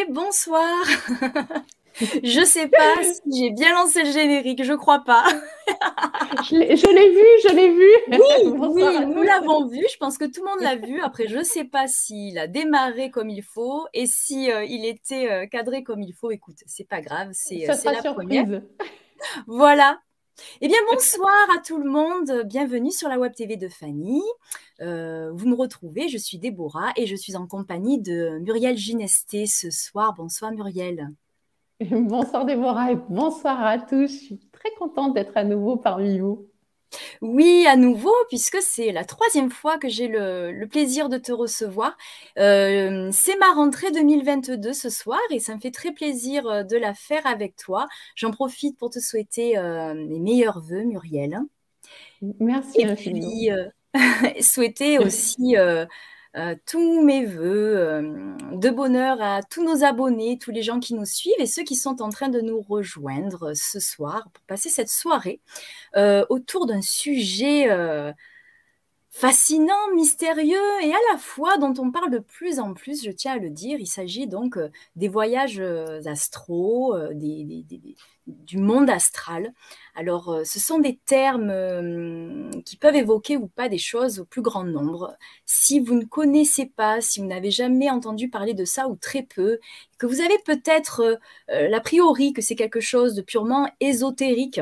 Et bonsoir. je sais pas si j'ai bien lancé le générique, je crois pas. je l'ai vu, je l'ai vu. Oui, nous l'avons vu. Je pense que tout le monde l'a vu. Après, je sais pas s'il a démarré comme il faut et si euh, il était euh, cadré comme il faut. Écoute, c'est pas grave, c'est la surprise. première. Voilà, eh bien, bonsoir à tout le monde. Bienvenue sur la Web TV de Fanny. Euh, vous me retrouvez, je suis Déborah et je suis en compagnie de Muriel Ginesté ce soir. Bonsoir Muriel. Bonsoir Déborah et bonsoir à tous. Je suis très contente d'être à nouveau parmi vous. Oui, à nouveau, puisque c'est la troisième fois que j'ai le, plaisir de te recevoir. Euh, c'est ma rentrée 2022 ce soir et ça me fait très plaisir euh, de la faire avec toi. J'en profite pour te souhaiter euh, mes meilleurs voeux, Muriel. Merci. Et puis, souhaiter aussi euh, tous mes voeux euh, de bonheur à tous nos abonnés, tous les gens qui nous suivent et ceux qui sont en train de nous rejoindre ce soir pour passer cette soirée euh, autour d'un sujet fascinant, mystérieux et à la fois dont on parle de plus en plus, je tiens à le dire. Il s'agit donc des voyages astraux, du monde astral. Alors, euh, ce sont des termes euh, qui peuvent évoquer ou pas des choses au plus grand nombre. Si vous ne connaissez pas, si vous n'avez jamais entendu parler de ça ou très peu, que vous avez peut-être euh, l'a priori que c'est quelque chose de purement ésotérique,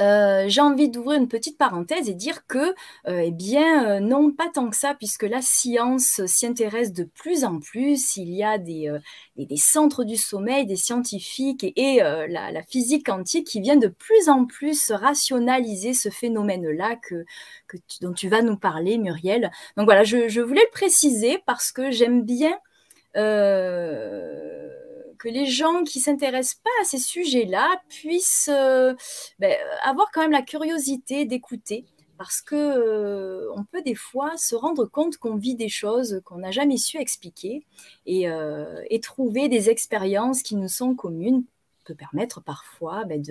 euh, j'ai envie d'ouvrir une petite parenthèse et dire que, euh, eh bien, euh, non, pas tant que ça, puisque la science s'y intéresse de plus en plus. Il y a des, centres du sommeil, des scientifiques et, la, physique quantique qui viennent de plus en plus rationaliser ce phénomène-là que, dont tu vas nous parler, Muriel. Donc voilà, je voulais le préciser parce que j'aime bien que les gens qui s'intéressent pas à ces sujets-là puissent euh, ben, avoir quand même la curiosité d'écouter. Parce que euh, on peut des fois se rendre compte qu'on vit des choses qu'on n'a jamais su expliquer et, euh, trouver des expériences qui nous sont communes peut permettre parfois ben,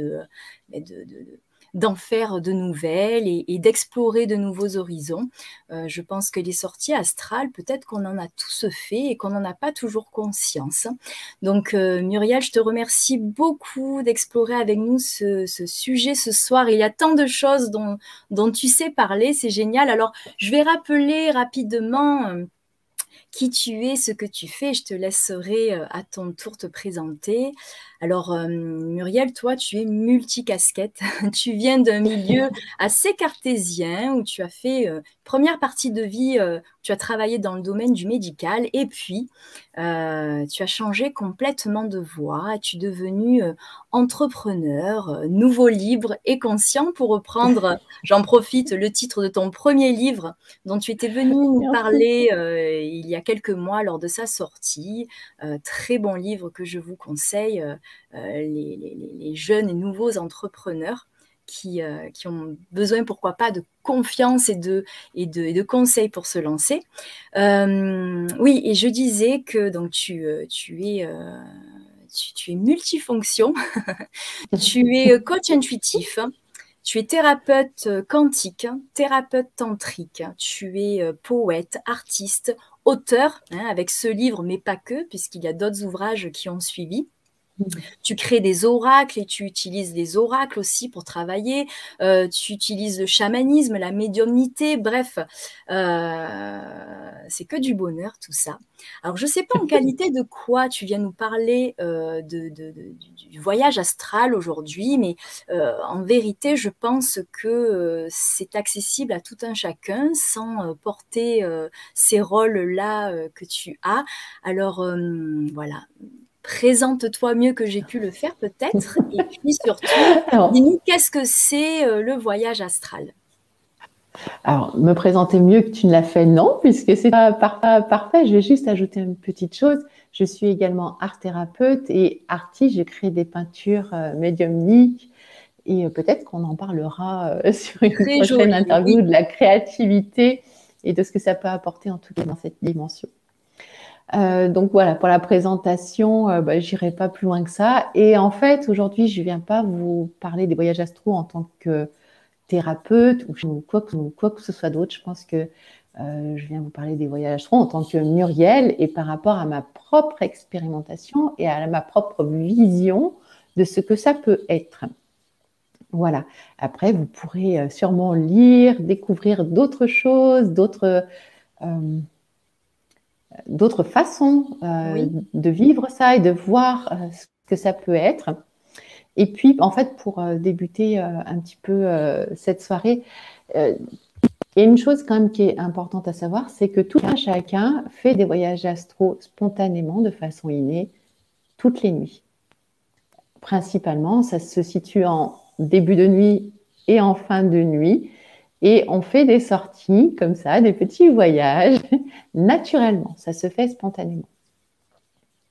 ben, de, d'en faire de nouvelles et, d'explorer de nouveaux horizons. Euh, je pense que les sorties astrales, peut-être qu'on en a tous fait et qu'on n'en a pas toujours conscience. Donc euh, Muriel, je te remercie beaucoup d'explorer avec nous ce, sujet ce soir. Il y a tant de choses dont, tu sais parler, c'est génial. Alors je vais rappeler rapidement euh, qui tu es, ce que tu fais. Je te laisserai à ton tour te présenter. Alors, euh, Muriel, toi, tu es multicasquette. tu viens d'un milieu assez cartésien où tu as fait euh, première partie de vie, euh, tu as travaillé dans le domaine du médical et puis tu as changé complètement de voie. Tu es devenu entrepreneur, nouveau libre et conscient? Pour reprendre, j'en profite, le titre de ton premier livre dont tu étais venu nous parler il y a quelques mois lors de sa sortie. très bon livre que je vous conseille. Euh, les, jeunes et nouveaux entrepreneurs qui, euh, qui, ont besoin, pourquoi pas, de confiance et de, conseils pour se lancer. Euh, oui, et je disais que donc, tu, tu es... Tu, es multifonction, tu es coach intuitif, tu es thérapeute quantique, thérapeute tantrique, tu es poète, artiste, auteur, hein, avec ce livre, mais pas que, puisqu'il y a d'autres ouvrages qui ont suivi. Tu crées des oracles et tu utilises les oracles aussi pour travailler. Euh, tu utilises le chamanisme, la médiumnité, bref, euh, c'est que du bonheur tout ça. Alors je ne sais pas en qualité de quoi tu viens nous parler euh, du voyage astral aujourd'hui, mais en vérité je pense que c'est accessible à tout un chacun sans porter ces rôles-là que tu as. Alors voilà présente-toi mieux que j'ai pu le faire peut-être. Et puis surtout, dis-nous qu'est-ce que c'est euh, le voyage astral? Alors, me présenter mieux que tu ne l'as fait, non, puisque c'est pas parfait. Je vais juste ajouter une petite chose. Je suis également art thérapeute et artiste. J'ai créé des peintures euh, médiumniques et euh, peut-être qu'on en parlera sur une prochaine interview de la créativité et de ce que ça peut apporter en tout cas dans cette dimension. Euh, donc voilà, pour la présentation, euh, bah, j'irai pas plus loin que ça. Et en fait, aujourd'hui, je viens pas vous parler des voyages astro en tant que thérapeute ou quoi que, ce soit d'autre. Je pense que euh, je viens vous parler des voyages astraux en tant que Muriel et par rapport à ma propre expérimentation et à ma propre vision de ce que ça peut être. Voilà. Après, vous pourrez euh, sûrement lire, découvrir d'autres choses, d'autres d'autres façons de vivre ça et de voir ce que ça peut être. Et puis, en fait, pour débuter un petit peu cette soirée, il y a une chose quand même qui est importante à savoir, c'est que tout un chacun fait des voyages astro spontanément, de façon innée, toutes les nuits. Principalement, ça se situe en début de nuit et en fin de nuit. Et on fait des sorties comme ça, des petits voyages, naturellement. Ça se fait spontanément.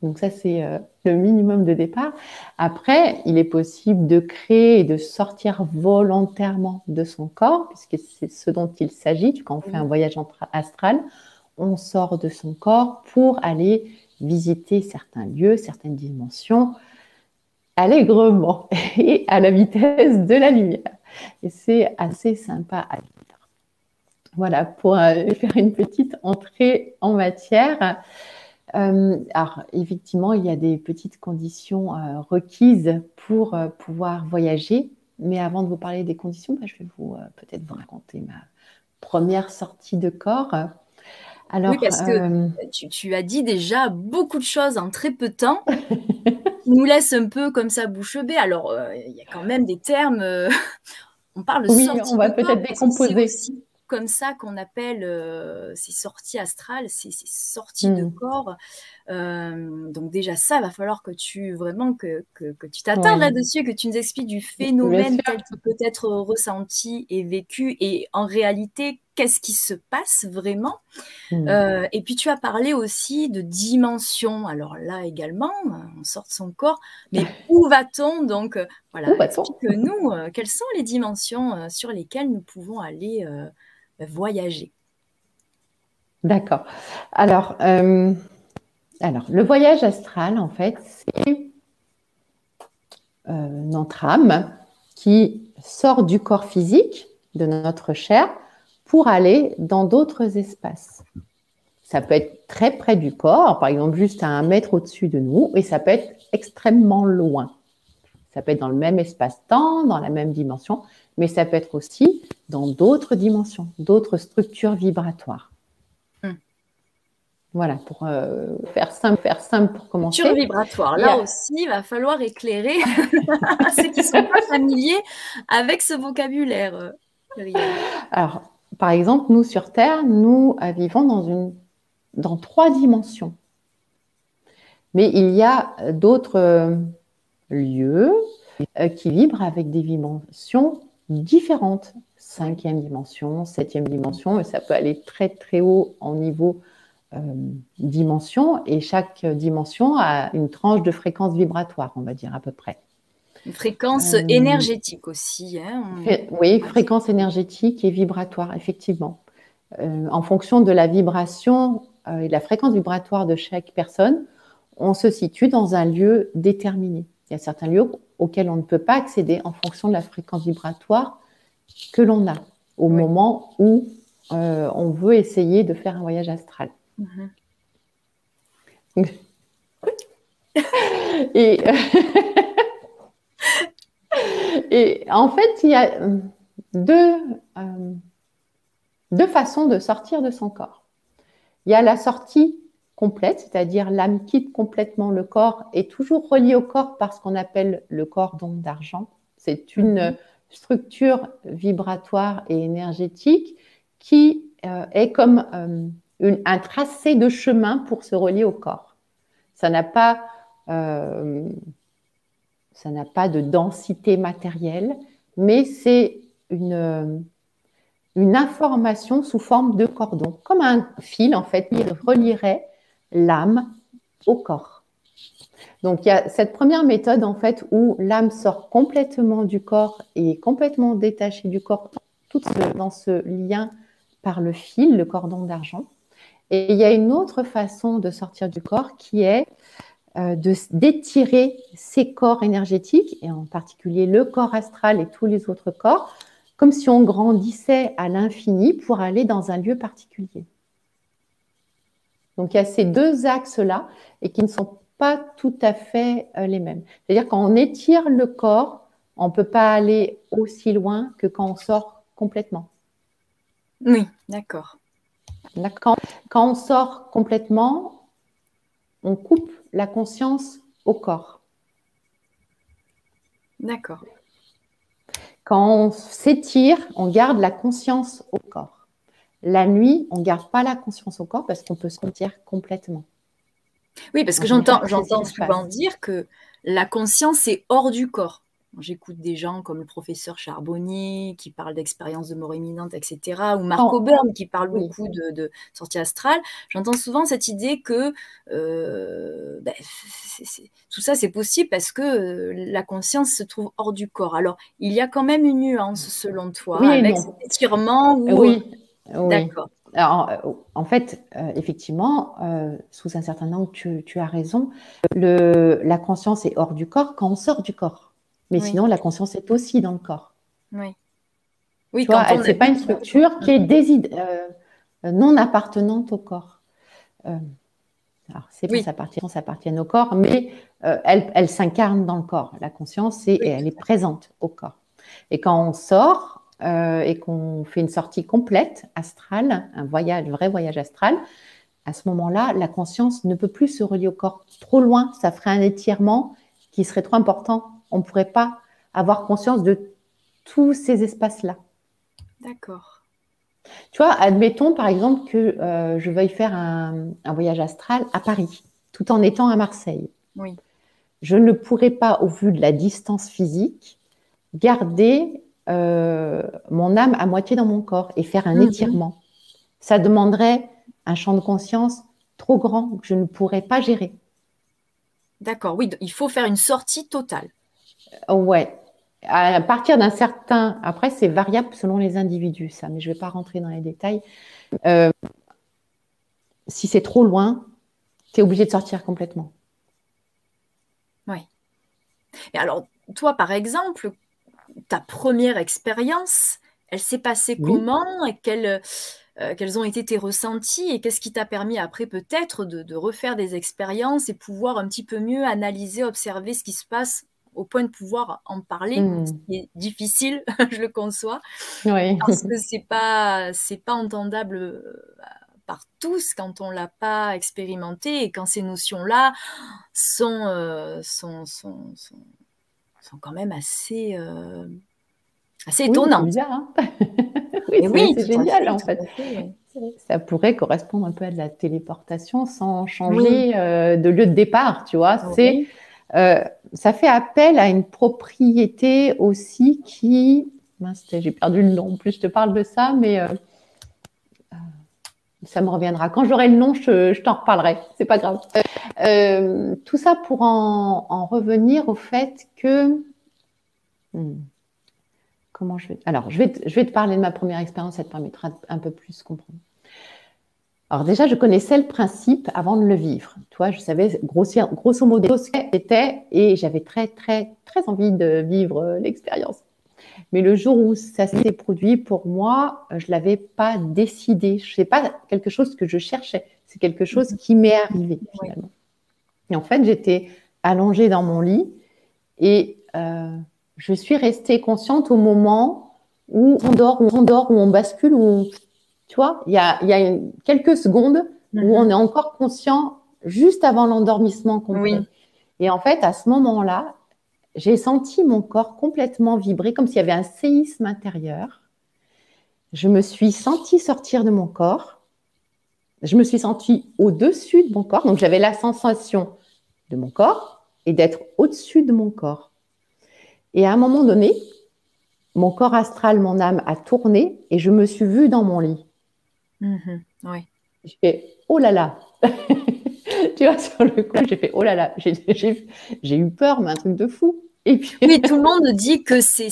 Donc ça, c'est euh, le minimum de départ. Après, il est possible de créer et de sortir volontairement de son corps, puisque c'est ce dont il s'agit. Quand on fait un voyage astral, on sort de son corps pour aller visiter certains lieux, certaines dimensions, allègrement et à la vitesse de la lumière. Et c'est assez sympa à vivre. Voilà, pour euh, faire une petite entrée en matière. Euh, alors, effectivement, il y a des petites conditions euh, requises pour pouvoir voyager. Mais avant de vous parler des conditions, bah, je vais vous peut-être vous raconter ma première sortie de corps. Alors, oui, parce que tu, as dit déjà beaucoup de choses en très peu de temps, nous laisse un peu comme ça bouche bée. Alors, il y a quand même des termes. on parle oui, on va peut-être décomposer comme ça qu'on appelle euh, ces sorties astrales, ces, sorties de mmh. corps. Euh, donc déjà ça, va falloir que tu vraiment que, tu t'attardes là-dessus, que tu nous expliques du phénomène tel peut être ressenti et vécu et en réalité qu'est-ce qui se passe vraiment. Mmh. Euh, et puis tu as parlé aussi de dimension. Alors là également, on sort de son corps, mais où va-t-on Donc voilà, explique-nous quelles sont les dimensions sur lesquelles nous pouvons aller voyager D'accord. Alors, euh, alors, le voyage astral, en fait, c'est euh, notre âme qui sort du corps physique, de notre chair, pour aller dans d'autres espaces. Ça peut être très près du corps, par exemple juste à un mètre au-dessus de nous, et ça peut être extrêmement loin. Ça peut être dans le même espace-temps, dans la même dimension, mais ça peut être aussi dans d'autres dimensions, d'autres structures vibratoires. Hmm. Voilà, pour euh, faire simple, faire simple pour commencer. Structure vibratoire, là aussi, il va falloir éclairer ceux qui ne sont pas familiers avec ce vocabulaire. Euh, Alors, par exemple, nous sur Terre, nous euh, vivons dans, une, dans trois dimensions. Mais il y a d'autres lieux qui vibrent avec des dimensions différentes. Cinquième dimension, septième dimension, et ça peut aller très très haut en niveau euh, dimension, et chaque dimension a une tranche de fréquence vibratoire, on va dire à peu près. Une fréquence euh, énergétique aussi. Hein, oui, fréquence énergétique et vibratoire, effectivement. Euh, en fonction de la vibration et de la fréquence vibratoire de chaque personne, on se situe dans un lieu déterminé. Il y a certains lieux auxquels on ne peut pas accéder en fonction de la fréquence vibratoire que l'on a au moment où euh, on veut essayer de faire un voyage astral. Mhm. et, et, en fait, il y a deux, euh, deux façons de sortir de son corps. Il y a la sortie complète, c'est-à-dire l'âme quitte complètement le corps et toujours reliée au corps par ce qu'on appelle le cordon d'argent. C'est une mhm. structure vibratoire et énergétique qui euh, est comme euh, un tracé de chemin pour se relier au corps. Ça n'a pas, euh, ça n'a pas de densité matérielle, mais c'est une, information sous forme de cordon, comme un fil en fait, qui relierait l'âme au corps. Donc il y a cette première méthode en fait où l'âme sort complètement du corps et est complètement détachée du corps, tout dans ce lien par le fil, le cordon d'argent. Et il y a une autre façon de sortir du corps qui est euh, d'étirer ces corps énergétiques, et en particulier le corps astral et tous les autres corps, comme si on grandissait à l'infini pour aller dans un lieu particulier. Donc il y a ces deux axes-là et qui ne sont pas tout à fait euh, les mêmes. C'est-à-dire quand on étire le corps, on ne peut pas aller aussi loin que quand on sort complètement. Oui, d'accord. Quand, quand on sort complètement, on coupe la conscience au corps. D'accord. Quand on s'étire, on garde la conscience au corps. La nuit, on ne garde pas la conscience au corps parce qu'on peut se sentir complètement. Oui, parce que j'entends, j'entends souvent dire que la conscience est hors du corps. J'écoute des gens comme le professeur Charbonnier qui parle d'expérience de mort imminente, etc., ou Marco oh. qui parle beaucoup de, sortie astrale. J'entends souvent cette idée que euh, ben, tout ça c'est possible parce que euh, la conscience se trouve hors du corps. Alors il y a quand même une nuance selon toi avec cet étirement Oui, d'accord. en fait, euh, effectivement, sous un certain angle, tu, tu as raison. Le, la conscience est hors du corps quand on sort du corps. Mais sinon, la conscience est aussi dans le corps. Oui. Oui, tu vois, c'est pas une structure qui est euh, non appartenante au corps. Euh, alors, c'est pas ça appartient, ça appartient au corps, mais euh, elle, elle s'incarne dans le corps. La conscience, et elle est présente au corps. Et quand on sort et qu'on fait une sortie complète astrale, un voyage, un vrai voyage astral, à ce moment-là, la conscience ne peut plus se relier au corps trop loin. Ça ferait un étirement qui serait trop important on ne pourrait pas avoir conscience de tous ces espaces-là. D'accord. Tu vois, admettons par exemple que euh, je veuille faire un, voyage astral à Paris, tout en étant à Marseille. Oui. Je ne pourrais pas, au vu de la distance physique, garder euh, mon âme à moitié dans mon corps et faire un mhm. étirement. Ça demanderait un champ de conscience trop grand que je ne pourrais pas gérer. D'accord, oui, il faut faire une sortie totale. Ouais. À partir d'un certain. Après, c'est variable selon les individus, ça, mais je ne vais pas rentrer dans les détails. Euh, si c'est trop loin, tu es obligé de sortir complètement. Oui. Et alors, toi, par exemple, ta première expérience, elle s'est passée comment et quelles, euh, quels ont été tes ressentis et qu'est-ce qui t'a permis après peut-être de, de, refaire des expériences et pouvoir un petit peu mieux analyser, observer ce qui se passe au point de pouvoir en parler, mmh. ce qui est difficile, je le conçois, parce que c'est pas c'est pas entendable euh, par tous quand on l'a pas expérimenté et quand ces notions-là sont, euh, sont, sont, sont, quand même assez euh, assez étonnantes. Hein oui, c'est génial en fait. Ça pourrait correspondre un peu à de la téléportation sans changer de lieu de départ, tu vois. C'est euh, ça fait appel à une propriété aussi qui. J'ai perdu le nom. En plus, je te parle de ça, mais euh, euh, ça me reviendra. Quand j'aurai le nom, je, t'en reparlerai. C'est pas grave. tout ça pour en, revenir au fait que. Hmm, comment je vais. Alors, je vais, je vais te parler de ma première expérience. Ça te permettra un peu plus comprendre. Alors déjà, je connaissais le principe avant de le vivre. Toi, je savais grossier, grosso modo ce que c'était et j'avais très, très, très envie de vivre euh, l'expérience. Mais le jour où ça s'est produit, pour moi, je ne l'avais pas décidé. Ce n'est pas quelque chose que je cherchais. C'est quelque chose qui m'est arrivé finalement. Et en fait, j'étais allongée dans mon lit et euh, je suis restée consciente au moment où on dort, où on dort, où on bascule, où on tu vois, il y a, quelques secondes où mhm. on est encore conscient juste avant l'endormissement complet. Et en fait, à ce moment-là, j'ai senti mon corps complètement vibrer comme s'il y avait un séisme intérieur. Je me suis sentie sortir de mon corps. Je me suis sentie au-dessus de mon corps. Donc, j'avais la sensation de mon corps et d'être au-dessus de mon corps. Et à un moment donné, mon corps astral, mon âme a tourné et je me suis vue dans mon lit. Mhm, oui. J'ai fait oh là là. tu vois, sur le coup, j'ai fait oh là là. J'ai eu peur, mais un truc de fou. Et puis... Oui, tout le monde dit que c'est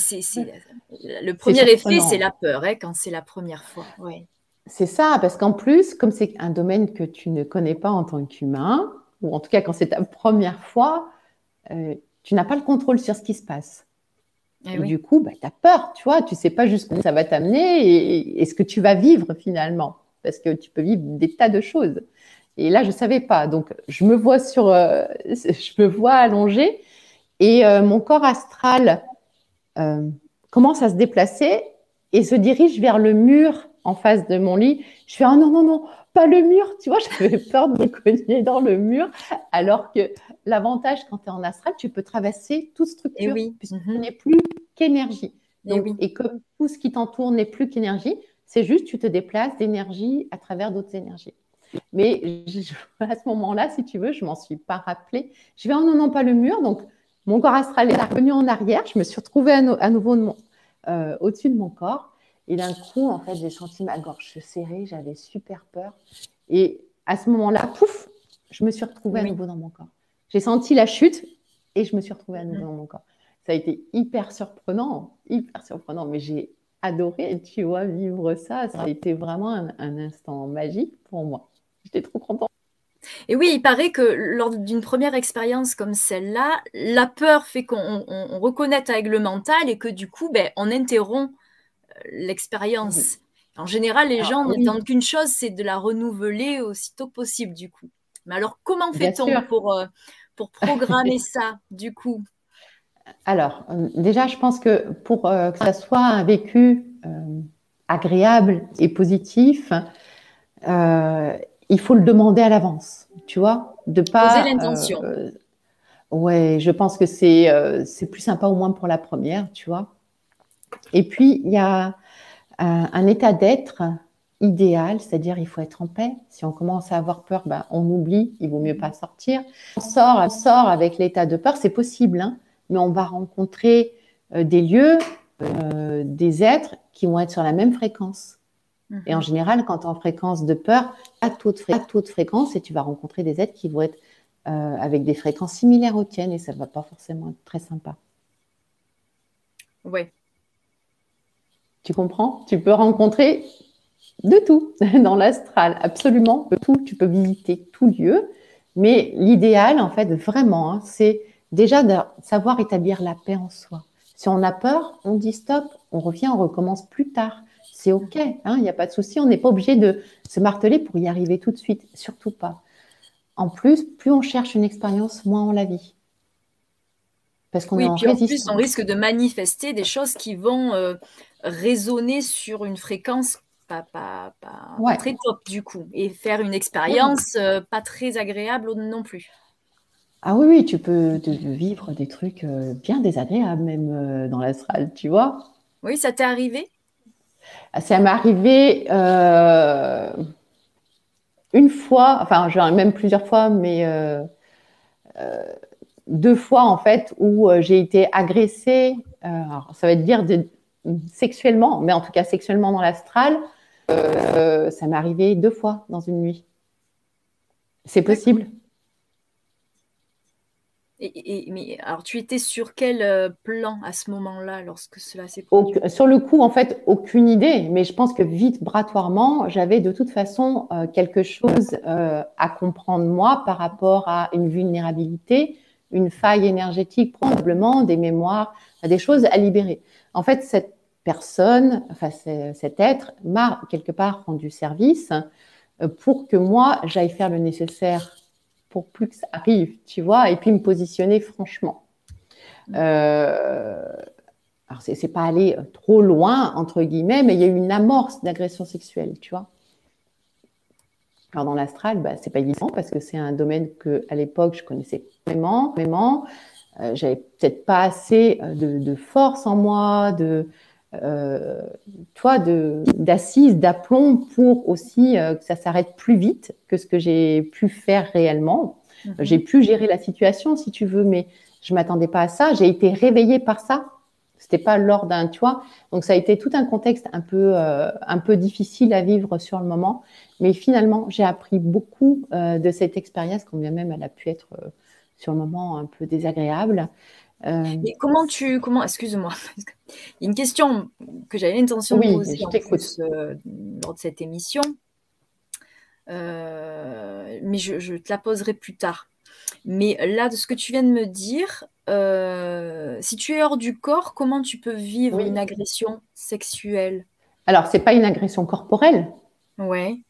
le premier effet, c'est la peur hein, quand c'est la première fois. Oui. C'est ça, parce qu'en plus, comme c'est un domaine que tu ne connais pas en tant qu'humain, ou en tout cas quand c'est ta première fois, euh, tu n'as pas le contrôle sur ce qui se passe. Eh et, du coup, bah, tu as peur, tu vois, tu sais pas jusqu'où ça va t'amener et, ce que tu vas vivre finalement, parce que tu peux vivre des tas de choses. Et là, je savais pas. Donc, je me vois sur, euh, je me vois allongée et euh, mon corps astral euh, commence à se déplacer et se dirige vers le mur en face de mon lit. Je fais, ah non, non, non, pas le mur. Tu vois, j'avais peur de me cogner dans le mur. Alors que l'avantage quand tu es en astral, tu peux traverser toute structure, oui. puisque tu mhm. n'es plus qu'énergie. Et, et, comme tout ce qui t'entoure n'est plus qu'énergie, c'est juste tu te déplaces d'énergie à travers d'autres énergies. Mais à ce moment-là, si tu veux, je m'en suis pas rappelé. Je vais, non, non, pas le mur. Donc, mon corps astral est revenu en arrière. Je me suis retrouvée à, nouveau euh, au-dessus de mon corps. Et d'un coup, en fait, j'ai senti ma gorge se serrer. J'avais super peur. Et à ce moment-là, pouf, je me suis retrouvée à nouveau dans mon corps. J'ai senti la chute et je me suis retrouvée à nouveau dans mon corps. Ça a été hyper surprenant, hyper surprenant, mais j'ai adoré, tu vois, vivre ça. Ça a été vraiment un instant magique pour moi. J'étais trop contente. Et oui, il paraît que lors d'une première expérience comme celle-là, la peur fait qu'on on, reconnecte avec le mental et que du coup, ben, on interrompt euh, l'expérience. En général, les gens n'attendent qu'une chose, c'est de la renouveler aussitôt que possible, du coup. Mais alors, comment fait-on pour, euh, pour programmer ça, du coup Alors, euh, déjà, je pense que pour que ça soit un vécu agréable et positif, il faut le demander à l'avance, tu vois, de pas. Poser l'intention. Euh, ouais, je pense que c'est euh, c'est plus sympa au moins pour la première, tu vois. Et puis il y a un, état d'être idéal, c'est-à-dire il faut être en paix. Si on commence à avoir peur, ben, on oublie, il vaut mieux pas sortir. On sort, on sort avec l'état de peur, c'est possible, hein, mais on va rencontrer euh, des lieux, des êtres qui vont être sur la même fréquence. Et en mhm. général, quand tu es en fréquence de peur, à toute, toute fréquence, et tu vas rencontrer des êtres qui vont être euh, avec des fréquences similaires aux tiennes, et ça ne va pas forcément être très sympa. Oui. Tu comprends? Tu peux rencontrer de tout dans l'astral, absolument de tout. Tu peux visiter tout lieu, mais l'idéal, en fait, vraiment, hein, c'est déjà de savoir établir la paix en soi. Si on a peur, on dit stop, on revient, on recommence plus tard c'est OK, hein, il n'y a pas de souci. On n'est pas obligé de se marteler pour y arriver tout de suite, surtout pas. En plus, plus on cherche une expérience, moins on la vit. Parce qu'on est en, puis en plus, on risque de manifester des choses qui vont euh, résonner sur une fréquence pas, pas, très top du coup, et faire une expérience euh, pas très agréable non plus. Ah oui, oui, tu peux vivre des trucs euh, bien désagréables même dans l'astral, tu vois. Oui, ça t'est arrivé? Ça m'est arrivé euh, une fois, enfin, même plusieurs fois, mais euh, euh, deux fois en fait, où j'ai été agressée. Alors, ça veut dire sexuellement, mais en tout cas sexuellement dans l'astral. Ça m'est arrivé deux fois dans une nuit. C'est possible. Et, mais alors, tu étais sur quel euh, plan à ce moment-là, lorsque cela s'est produit? Sur le coup, en fait, aucune idée, mais je pense que vibratoirement, j'avais de toute façon euh, quelque chose euh, à comprendre moi par rapport à une vulnérabilité, une faille énergétique, probablement des mémoires, des choses à libérer. En fait, cette personne, enfin cet être, m'a quelque part rendu service pour que moi, j'aille faire le nécessaire pour plus que ça arrive, tu vois, et puis me positionner franchement. Euh, alors, c'est pas aller trop loin, entre guillemets, mais il y a eu une amorce d'agression sexuelle, tu vois. Alors, dans l'astral, bah, c'est pas évident parce que c'est un domaine que à l'époque, je connaissais vraiment, vraiment. Euh, J'avais peut-être pas assez euh, de, de, force en moi, de, euh, toi, d'assise, d'aplomb pour aussi euh, que ça s'arrête plus vite que ce que j'ai pu faire réellement. Mhm. J'ai pu gérer la situation, si tu veux, mais je m'attendais pas à ça. J'ai été réveillée par ça. C'était pas lors d'un, tu vois. Donc ça a été tout un contexte un peu, euh, un peu difficile à vivre sur le moment. Mais finalement, j'ai appris beaucoup de cette expérience, combien même elle a pu être sur le moment un peu désagréable. Euh, comment tu, comment, excuse-moi, il y a une question que j'avais l'intention de poser euh, lors de cette émission, euh, mais je, te la poserai plus tard. Mais là, de ce que tu viens de me dire, si tu es hors du corps, comment tu peux vivre une agression sexuelle? Alors, c'est pas une agression corporelle. Ouais.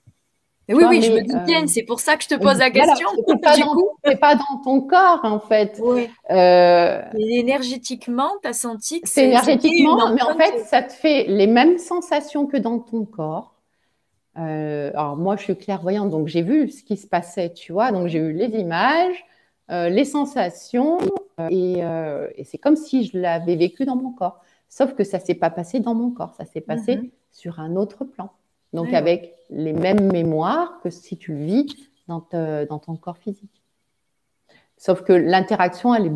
Oui, oui, je me dis euh, c'est pour ça que je te pose la question. c'est pas, pas, dans ton corps, en fait. Oui. Euh, énergétiquement, tu as senti que c'est. énergétiquement, mais en fait, ça te fait les mêmes sensations que dans ton corps. alors, moi, je suis clairvoyante, donc j'ai vu ce qui se passait, tu vois. Donc, j'ai eu les images, les sensations, euh, et, c'est comme si je l'avais vécu dans mon corps. Sauf que ça ne s'est pas passé dans mon corps, ça s'est passé mhm. sur un autre plan. Donc avec les mêmes mémoires que si tu le vis dans, dans ton corps physique. Sauf que l'interaction, elle est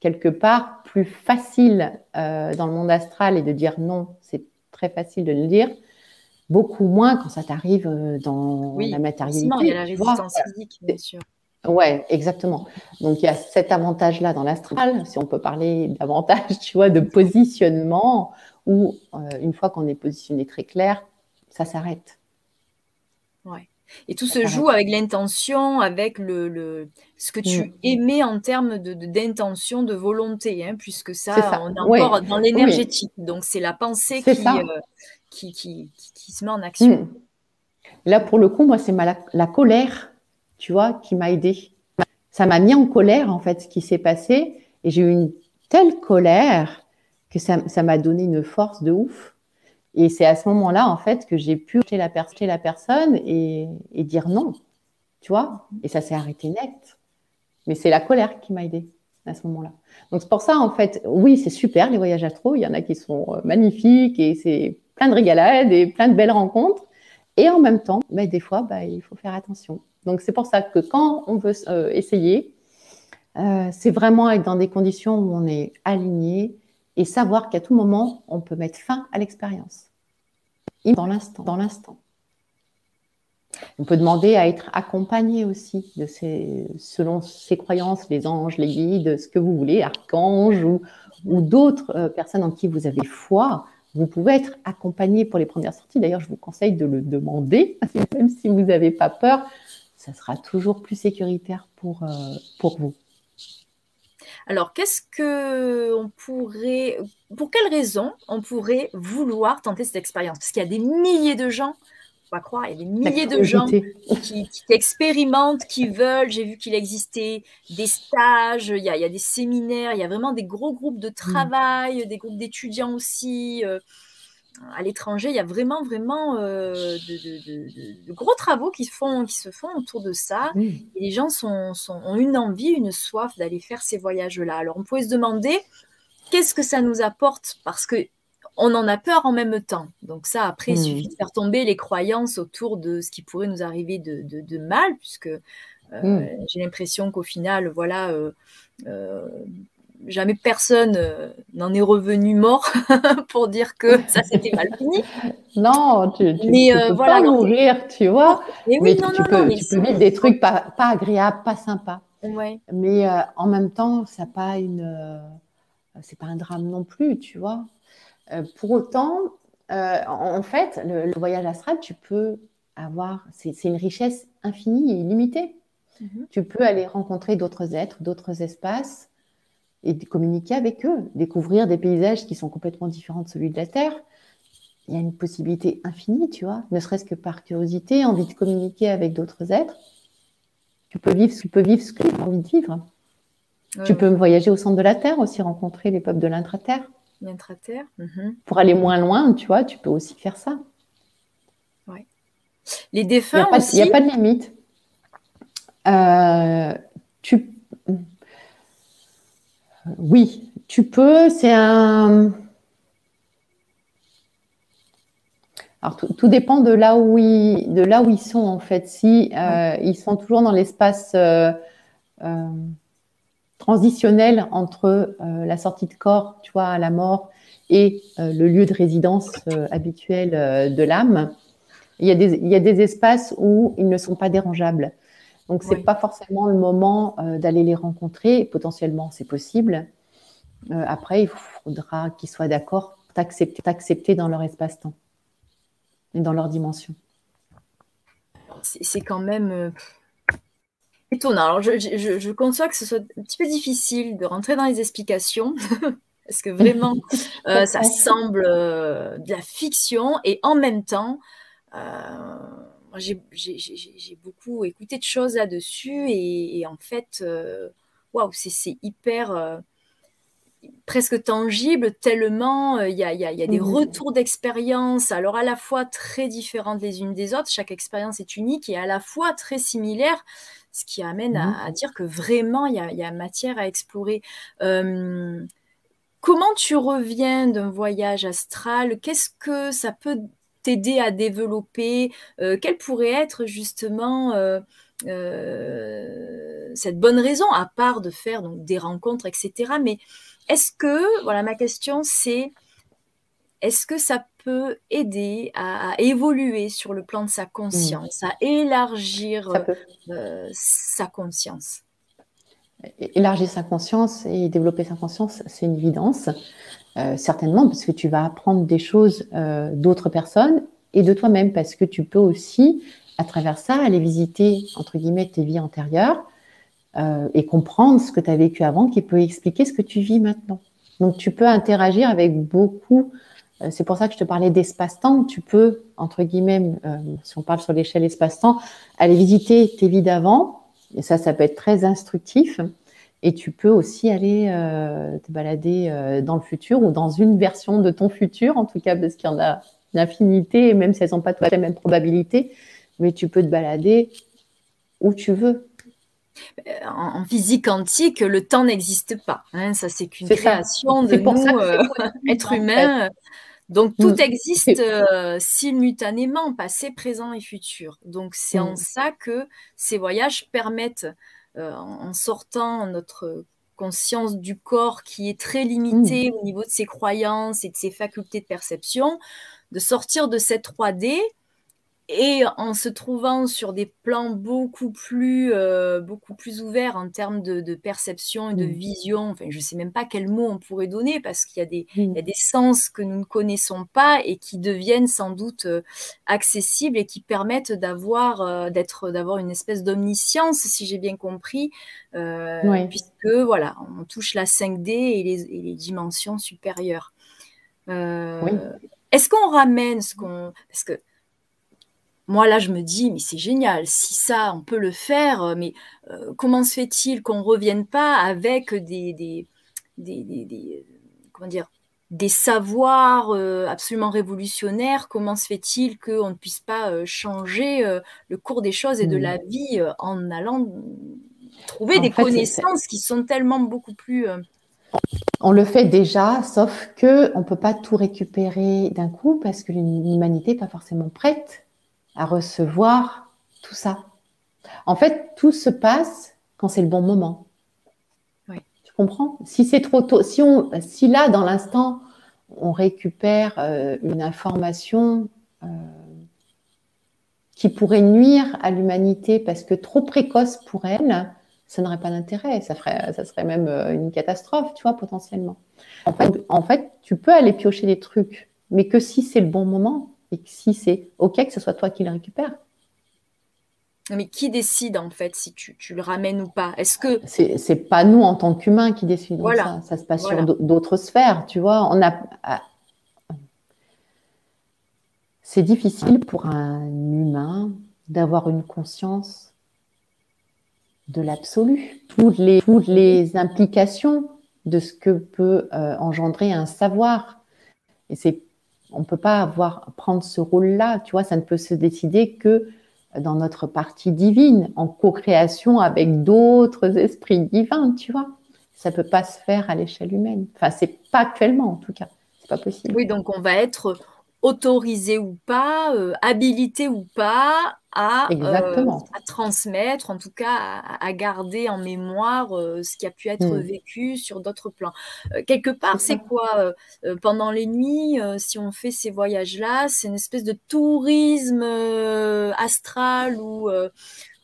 quelque part plus facile euh, dans le monde astral et de dire non, c'est très facile de le dire. Beaucoup moins quand ça t'arrive euh, dans la matérialité. il y a la résistance physique, bien sûr. Ouais, exactement. Donc il y a cet avantage-là dans l'astral, si on peut parler d'avantage, tu vois, de positionnement, où euh, une fois qu'on est positionné très clair, ça s'arrête. Ouais. Et tout se joue avec l'intention, avec le, ce que tu mm. émets en termes de, d'intention, de, volonté, hein, puisque ça, on est encore dans l'énergétique. Donc c'est la pensée euh, qui, qui, qui, se met en action. Mm. Là, pour le coup, moi, c'est la colère tu vois, qui m'a aidé. Ça m'a mis en colère, en fait, ce qui s'est passé. Et j'ai eu une telle colère que ça m'a donné une force de ouf. Et c'est à ce moment-là, en fait, que j'ai pu acheter la, personne et, dire non. Tu vois Et ça s'est arrêté net. Mais c'est la colère qui m'a aidé à ce moment-là. Donc c'est pour ça, en fait, oui, c'est super les voyages à trop. Il y en a qui sont euh, magnifiques et c'est plein de régalades et plein de belles rencontres. Et en même temps, bah, des fois, bah, il faut faire attention. Donc c'est pour ça que quand on veut euh, essayer, euh, c'est vraiment être dans des conditions où on est aligné et savoir qu'à tout moment, on peut mettre fin à l'expérience. Dans l'instant, dans l'instant. On peut demander à être accompagné aussi de ces, selon ses croyances, les anges, les guides, ce que vous voulez, archanges ou, d'autres euh, personnes en qui vous avez foi. Vous pouvez être accompagné pour les premières sorties. D'ailleurs, je vous conseille de le demander, même si vous n'avez pas peur ça sera toujours plus sécuritaire pour, euh, pour vous. Alors, qu'est-ce que on pourrait, pour quelles raisons on pourrait vouloir tenter cette expérience? Parce qu'il y a des milliers de gens, on va croire, il y a des milliers de gens qui, expérimentent, qui veulent. J'ai vu qu'il existait des stages, il y, a, il y, a, des séminaires, il y a vraiment des gros groupes de mm. travail, des groupes d'étudiants aussi. Euh, à l'étranger, il y a vraiment, vraiment euh, de, gros travaux qui, font, qui se font autour de ça. Et les gens sont, ont une envie, une soif d'aller faire ces voyages-là. Alors, on pourrait se demander qu'est-ce que ça nous apporte? Parce que on en a peur en même temps. Donc ça, après, il suffit de faire tomber les croyances autour de ce qui pourrait nous arriver de, mal, puisque euh, j'ai l'impression qu'au final, voilà, euh, jamais personne euh, n'en est revenu mort pour dire que ça s'était mal fini. Non, tu, tu, mais, euh, peux voilà, pas mourir, tu vois. Mais, oui, tu, peux, vivre des trucs pas, agréables, pas sympas. Mais euh, en même temps, ça pas une, c'est pas un drame non plus, tu vois. pour autant, en, fait, le, voyage astral, tu peux avoir, c'est une richesse infinie et illimitée. Mhm. Tu peux aller rencontrer d'autres êtres, d'autres espaces et de communiquer avec eux, découvrir des paysages qui sont complètement différents de celui de la Terre. Il y a une possibilité infinie, tu vois, ne serait-ce que par curiosité, envie de communiquer avec d'autres êtres. Tu peux vivre, tu peux vivre ce que tu as envie de vivre. tu peux voyager au centre de la Terre aussi, rencontrer les peuples de l'intra-terre. L'intra-terre. Mhm. Pour aller moins loin, tu vois, tu peux aussi faire ça. Ouais. Les défunts Il n'y a, pas de limite. Euh, tu oui, tu peux. C'est un. Alors, tout, dépend de là, où ils, de là où ils sont, en fait. Si euh, ils sont toujours dans l'espace euh, euh, transitionnel entre la sortie de corps, tu vois, à la mort, et le lieu de résidence habituel de l'âme, il, il, y a des espaces où ils ne sont pas dérangeables. Donc, ce n'est pas forcément le moment euh, d'aller les rencontrer. Potentiellement, c'est possible. Euh, après, il faudra qu'ils soient d'accord, t'accepter dans leur espace-temps et dans leur dimension. C'est quand même. Euh, étonnant. Alors, je, je, conçois que ce soit un petit peu difficile de rentrer dans les explications. parce que vraiment, ça semble de la fiction et en même temps, j'ai beaucoup écouté de choses là-dessus et, en fait, waouh, c'est hyper presque tangible, tellement il y, a, des mmh. retours d'expérience, alors à la fois très différentes les unes des autres, chaque expérience est unique et à la fois très similaire, ce qui amène mmh. à, dire que vraiment il y a, matière à explorer. comment tu reviens d'un voyage astral? Qu'est-ce que ça peut t'aider à développer Quelle pourrait être justement cette bonne raison, à part de faire donc, des rencontres, etc. Mais est-ce que, voilà, ma question c'est, est-ce que ça peut aider à, évoluer sur le plan de sa conscience, à élargir euh, sa conscience? Élargir sa conscience et développer sa conscience, c'est une évidence, euh, certainement, parce que tu vas apprendre des choses euh, d'autres personnes et de toi-même, parce que tu peux aussi, à travers ça, aller visiter, entre guillemets, tes vies antérieures, euh, et comprendre ce que tu as vécu avant qui peut expliquer ce que tu vis maintenant. Donc tu peux interagir avec beaucoup. C'est pour ça que je te parlais d'espace-temps. Tu peux, entre guillemets, si on parle sur l'échelle espace-temps, aller visiter tes vies d'avant. Et ça, ça peut être très instructif. Et tu peux aussi aller te balader dans le futur ou dans une version de ton futur, en tout cas, parce qu'il y en a une infinité, même si elles n'ont pas toutes la même probabilité. Mais tu peux te balader où tu veux. Euh, en, physique quantique, le temps n'existe pas. Hein. ça, c'est qu'une création de nous, euh, êtres humains. Donc, tout mm. existe euh, simultanément, passé, présent et futur. Donc, c'est en mm. ça que ces voyages permettent, en sortant notre conscience du corps qui est très limitée mm. au niveau de ses croyances et de ses facultés de perception, de sortir de cette 3D et en se trouvant sur des plans beaucoup plus, euh, beaucoup plus ouverts en termes de, perception et de mmh. vision, enfin, je ne sais même pas quel mot on pourrait donner parce qu'il y, a des, y a des sens que nous ne connaissons pas et qui deviennent sans doute euh, accessibles et qui permettent d'avoir, euh, d'être, d'avoir une espèce d'omniscience, si j'ai bien compris, puisque voilà, on touche la 5D et les, et les dimensions supérieures. Est-ce qu'on ramène ce qu'on... Parce que moi, là, je me dis, mais c'est génial, si ça, on peut le faire, euh, mais euh, comment se fait-il qu'on ne revienne pas avec des, des, des, comment dire, des savoirs euh, absolument révolutionnaires? Comment se fait-il qu'on ne puisse pas changer le cours des choses et de la mmh. vie en allant trouver des connaissances qui sont tellement beaucoup plus... On le fait déjà, sauf que on peut pas tout récupérer d'un coup parce que l'humanité n'est pas forcément prête à recevoir tout ça. En fait, tout se passe quand c'est le bon moment. Oui. Tu comprends? Si c'est trop tôt, si, on, si là, dans l'instant, on récupère euh, une information euh, qui pourrait nuire à l'humanité parce que trop précoce pour elle, ça n'aurait pas d'intérêt. Ça, ferait, ça serait même euh, une catastrophe, tu vois, potentiellement. En fait, en fait, tu peux aller piocher des trucs, mais que si c'est le bon moment, et si c'est OK que ce soit toi qui le récupère. Mais qui décide en fait si tu, le ramènes ou pas? Est-ce que c'est pas nous en tant qu'humains qui décidons voilà. ça Ça se passe sur d'autres sphères, tu vois. On a ah, c'est difficile pour un humain d'avoir une conscience de l'absolu, toutes les, toutes les implications de ce que peut euh, engendrer un savoir. Et c'est on ne peut pas avoir, prendre ce rôle-là, tu vois, ça ne peut se décider que dans notre partie divine, en co-création avec d'autres esprits divins, tu vois. Ça ne peut pas se faire à l'échelle humaine. Enfin, c'est pas actuellement, en tout cas. C'est pas possible. Oui, donc on va être autorisé ou pas, euh, habilité ou pas à, euh, à, transmettre, en tout cas à, garder en mémoire euh, ce qui a pu être hmm. vécu sur d'autres plans. quelque part, c'est quoi Pendant les nuits, si on fait ces voyages-là, c'est une espèce de tourisme astral ou...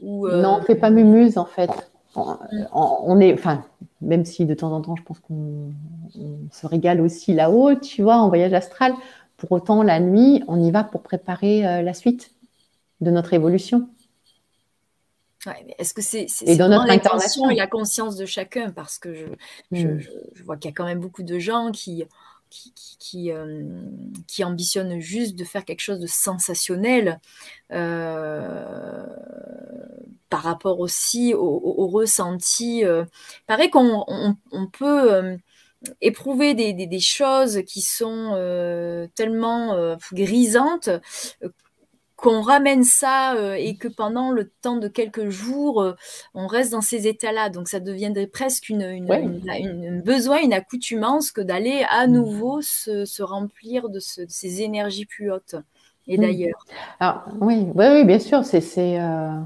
non, on ne fait pas mumuse en fait. On, hmm. on est, enfin, même si de temps en temps, je pense qu'on se régale aussi là-haut, tu vois, en voyage astral, pour autant, la nuit, on y va pour préparer euh, la suite de notre évolution. est-ce que c'est est, dans notre l'intention et la conscience de chacun? Parce que je, je, hmm. je vois qu'il y a quand même beaucoup de gens qui, qui, qui, euh, qui, ambitionnent juste de faire quelque chose de sensationnel euh, par rapport aussi au, au, ressenti. Euh. paraît qu'on on, peut éprouver des, des, des, choses qui sont tellement grisantes qu'on ramène ça euh, et que pendant le temps de quelques jours, euh, on reste dans ces états-là. Donc ça deviendrait presque une, une, besoin, une accoutumance que d'aller à mm. nouveau se, remplir de, ces énergies plus hautes et mm. d'ailleurs. Alors oui, oui, oui, bien sûr, c'est euh,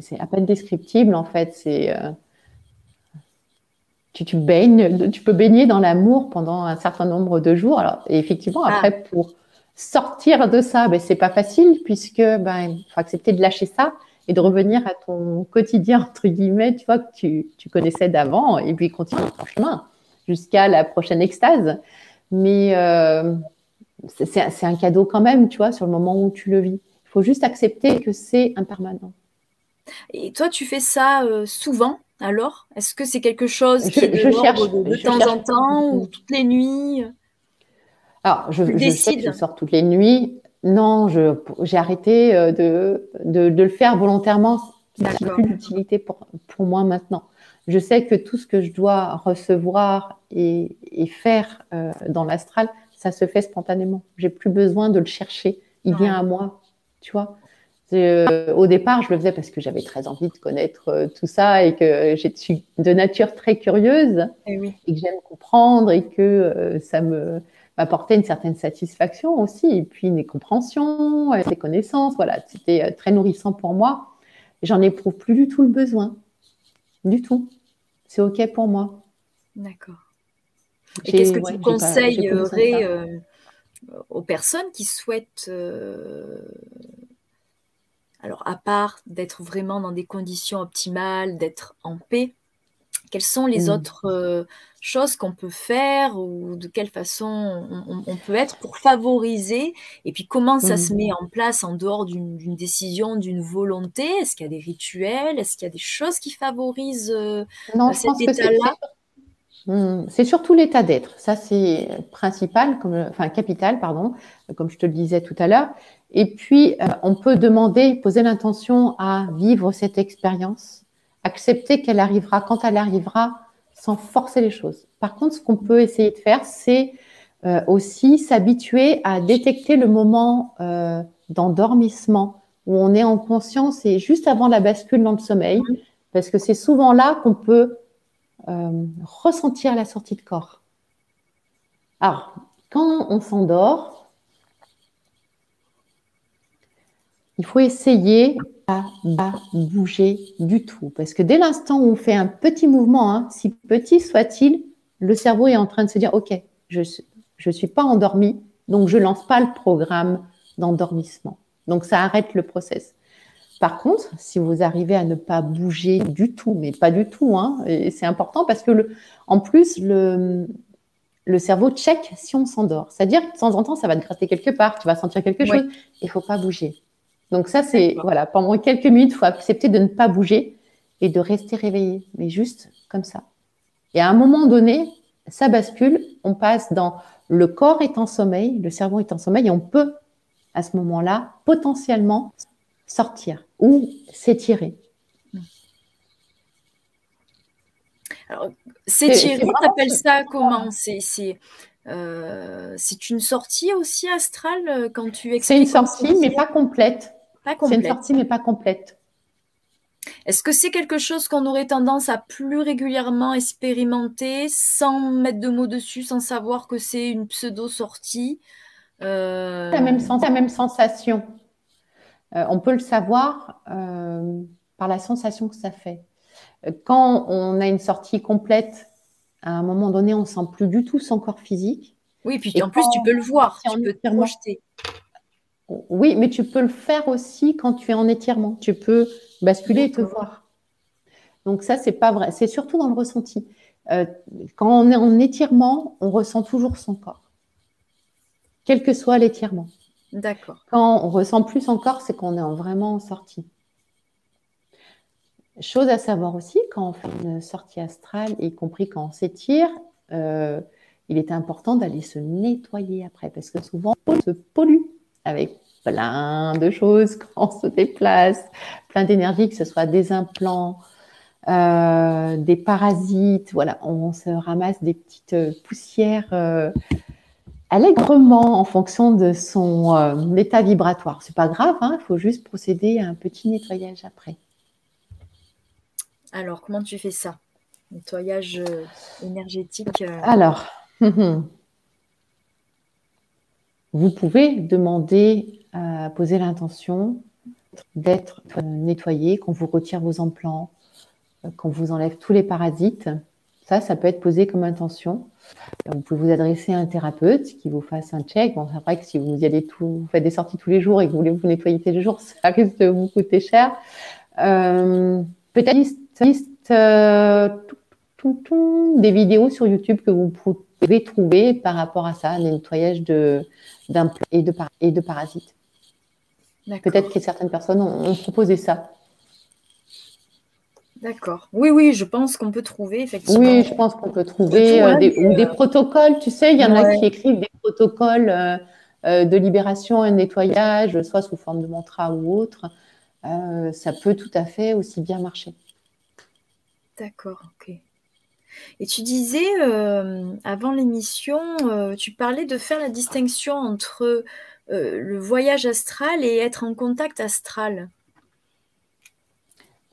c'est à peine descriptible en fait. C'est tu, tu, baignes, tu peux baigner dans l'amour pendant un certain nombre de jours. Alors, et effectivement, ah. après, pour sortir de ça, ben, c'est pas facile puisque ben, faut accepter de lâcher ça et de revenir à ton quotidien, entre guillemets, tu vois, que tu, tu connaissais d'avant et puis continuer ton chemin jusqu'à la prochaine extase. Mais euh, c'est un cadeau quand même, tu vois, sur le moment où tu le vis. Il faut juste accepter que c'est impermanent. Et toi, tu fais ça euh, souvent alors? Est-ce que c'est quelque chose qui est de, de, temps en temps ou toutes les nuits? Alors, je, je, je sors toutes les nuits. Non, j'ai arrêté euh, de, de, de, le faire volontairement. Ça n'a plus d'utilité pour, pour moi maintenant. Je sais que tout ce que je dois recevoir et, et faire euh, dans l'astral, ça se fait spontanément. J'ai plus besoin de le chercher. Il vient à moi, tu vois. Euh, au départ, je le faisais parce que j'avais très envie de connaître euh, tout ça et que je suis de nature très curieuse et, oui. et que j'aime comprendre et que euh, ça me apporter une certaine satisfaction aussi, et puis des compréhensions, des connaissances. Voilà, c'était euh, très nourrissant pour moi. J'en éprouve plus du tout le besoin. Du tout. C'est OK pour moi. D'accord. Et qu'est-ce que tu conseillerais euh, aux personnes qui souhaitent, euh, alors à part d'être vraiment dans des conditions optimales, d'être en paix, quelles sont les mmh. autres euh, choses qu'on peut faire ou de quelle façon on, peut être pour favoriser? Et puis comment ça se mmh. met en place en dehors d'une décision, d'une volonté? Est-ce qu'il y a des rituels? Est-ce qu'il y a des choses qui favorisent euh, non, cet état-là? mmh, c'est surtout l'état d'être. Ça, c'est principal, comme, enfin capital, pardon, comme je te le disais tout à l'heure. Et puis, euh, on peut demander, poser l'intention à vivre cette expérience accepter qu'elle arrivera quand elle arrivera sans forcer les choses. Par contre, ce qu'on peut essayer de faire, c'est euh, aussi s'habituer à détecter le moment euh, d'endormissement où on est en conscience et juste avant la bascule dans le sommeil, parce que c'est souvent là qu'on peut euh, ressentir la sortie de corps. Alors, quand on s'endort, il faut essayer pas, bouger du tout. Parce que dès l'instant où on fait un petit mouvement, hein, si petit soit-il, le cerveau est en train de se dire, OK, je ne suis pas endormi, donc je lance pas le programme d'endormissement. Donc ça arrête le process. Par contre, si vous arrivez à ne pas bouger du tout, mais pas du tout, hein, c'est important parce que le, en plus, le, le cerveau check si on s'endort. C'est-à-dire que de temps en temps, ça va te gratter quelque part, tu vas sentir quelque chose, il faut pas bouger. Donc ça, c'est voilà, pendant quelques minutes, il faut accepter de ne pas bouger et de rester réveillé, mais juste comme ça. Et à un moment donné, ça bascule, on passe dans le corps est en sommeil, le cerveau est en sommeil, et on peut à ce moment-là potentiellement sortir ou s'étirer. Alors, s'étirer, on appelle ça comment? C'est euh, c'est une sortie aussi astrale euh, quand tu expliques C'est une sortie, mais pas complète. C'est une sortie, mais pas complète. Est-ce que c'est quelque chose qu'on aurait tendance à plus régulièrement expérimenter sans mettre de mots dessus, sans savoir que c'est une pseudo-sortie euh... la, même la même sensation. Euh, on peut le savoir euh, par la sensation que ça fait. Quand on a une sortie complète, à un moment donné, on ne sent plus du tout son corps physique. Oui, puis en plus, tu peux le voir, tu peux te projeter. Oui, mais tu peux le faire aussi quand tu es en étirement. Tu peux basculer et te voir. Donc ça, c'est pas vrai. C'est surtout dans le ressenti. Euh, quand on est en étirement, on ressent toujours son corps, quel que soit l'étirement. D'accord. Quand on ressent plus son corps, c'est qu'on est vraiment en sortie. Chose à savoir aussi, quand on fait une sortie astrale, y compris quand on s'étire, euh, il est important d'aller se nettoyer après, parce que souvent on se pollue avec plein de choses quand on se déplace, plein d'énergie, que ce soit des implants, euh, des parasites, voilà, on se ramasse des petites poussières euh, allègrement en fonction de son euh, état vibratoire. C'est pas grave, il hein, faut juste procéder à un petit nettoyage après. Alors, comment tu fais ça? Nettoyage énergétique Alors, vous pouvez demander à poser l'intention d'être nettoyé, qu'on vous retire vos implants, qu'on vous enlève tous les parasites. Ça, ça peut être posé comme intention. Vous pouvez vous adresser à un thérapeute qui vous fasse un check. Bon, c'est vrai que si vous y allez tout, vous faites des sorties tous les jours et que vous voulez vous nettoyer tous les jours, ça risque de vous coûter cher. Euh, peut-être liste, euh, des vidéos sur YouTube que vous pouvez trouver par rapport à ça, les nettoyages de, d'implants et de, et de parasites. Peut-être que certaines personnes ont proposé ça. D'accord. Oui, oui, je pense qu'on peut trouver effectivement. Oui, je pense qu'on peut trouver euh, des, ou des euh, protocoles. Tu sais, il y en a qui écrivent des protocoles euh, de libération et nettoyage, soit sous forme de mantra ou autre. ça peut tout à fait aussi bien marcher. D'accord, ok. Et tu disais avant l'émission, tu parlais de faire la distinction entre le voyage astral et être en contact astral.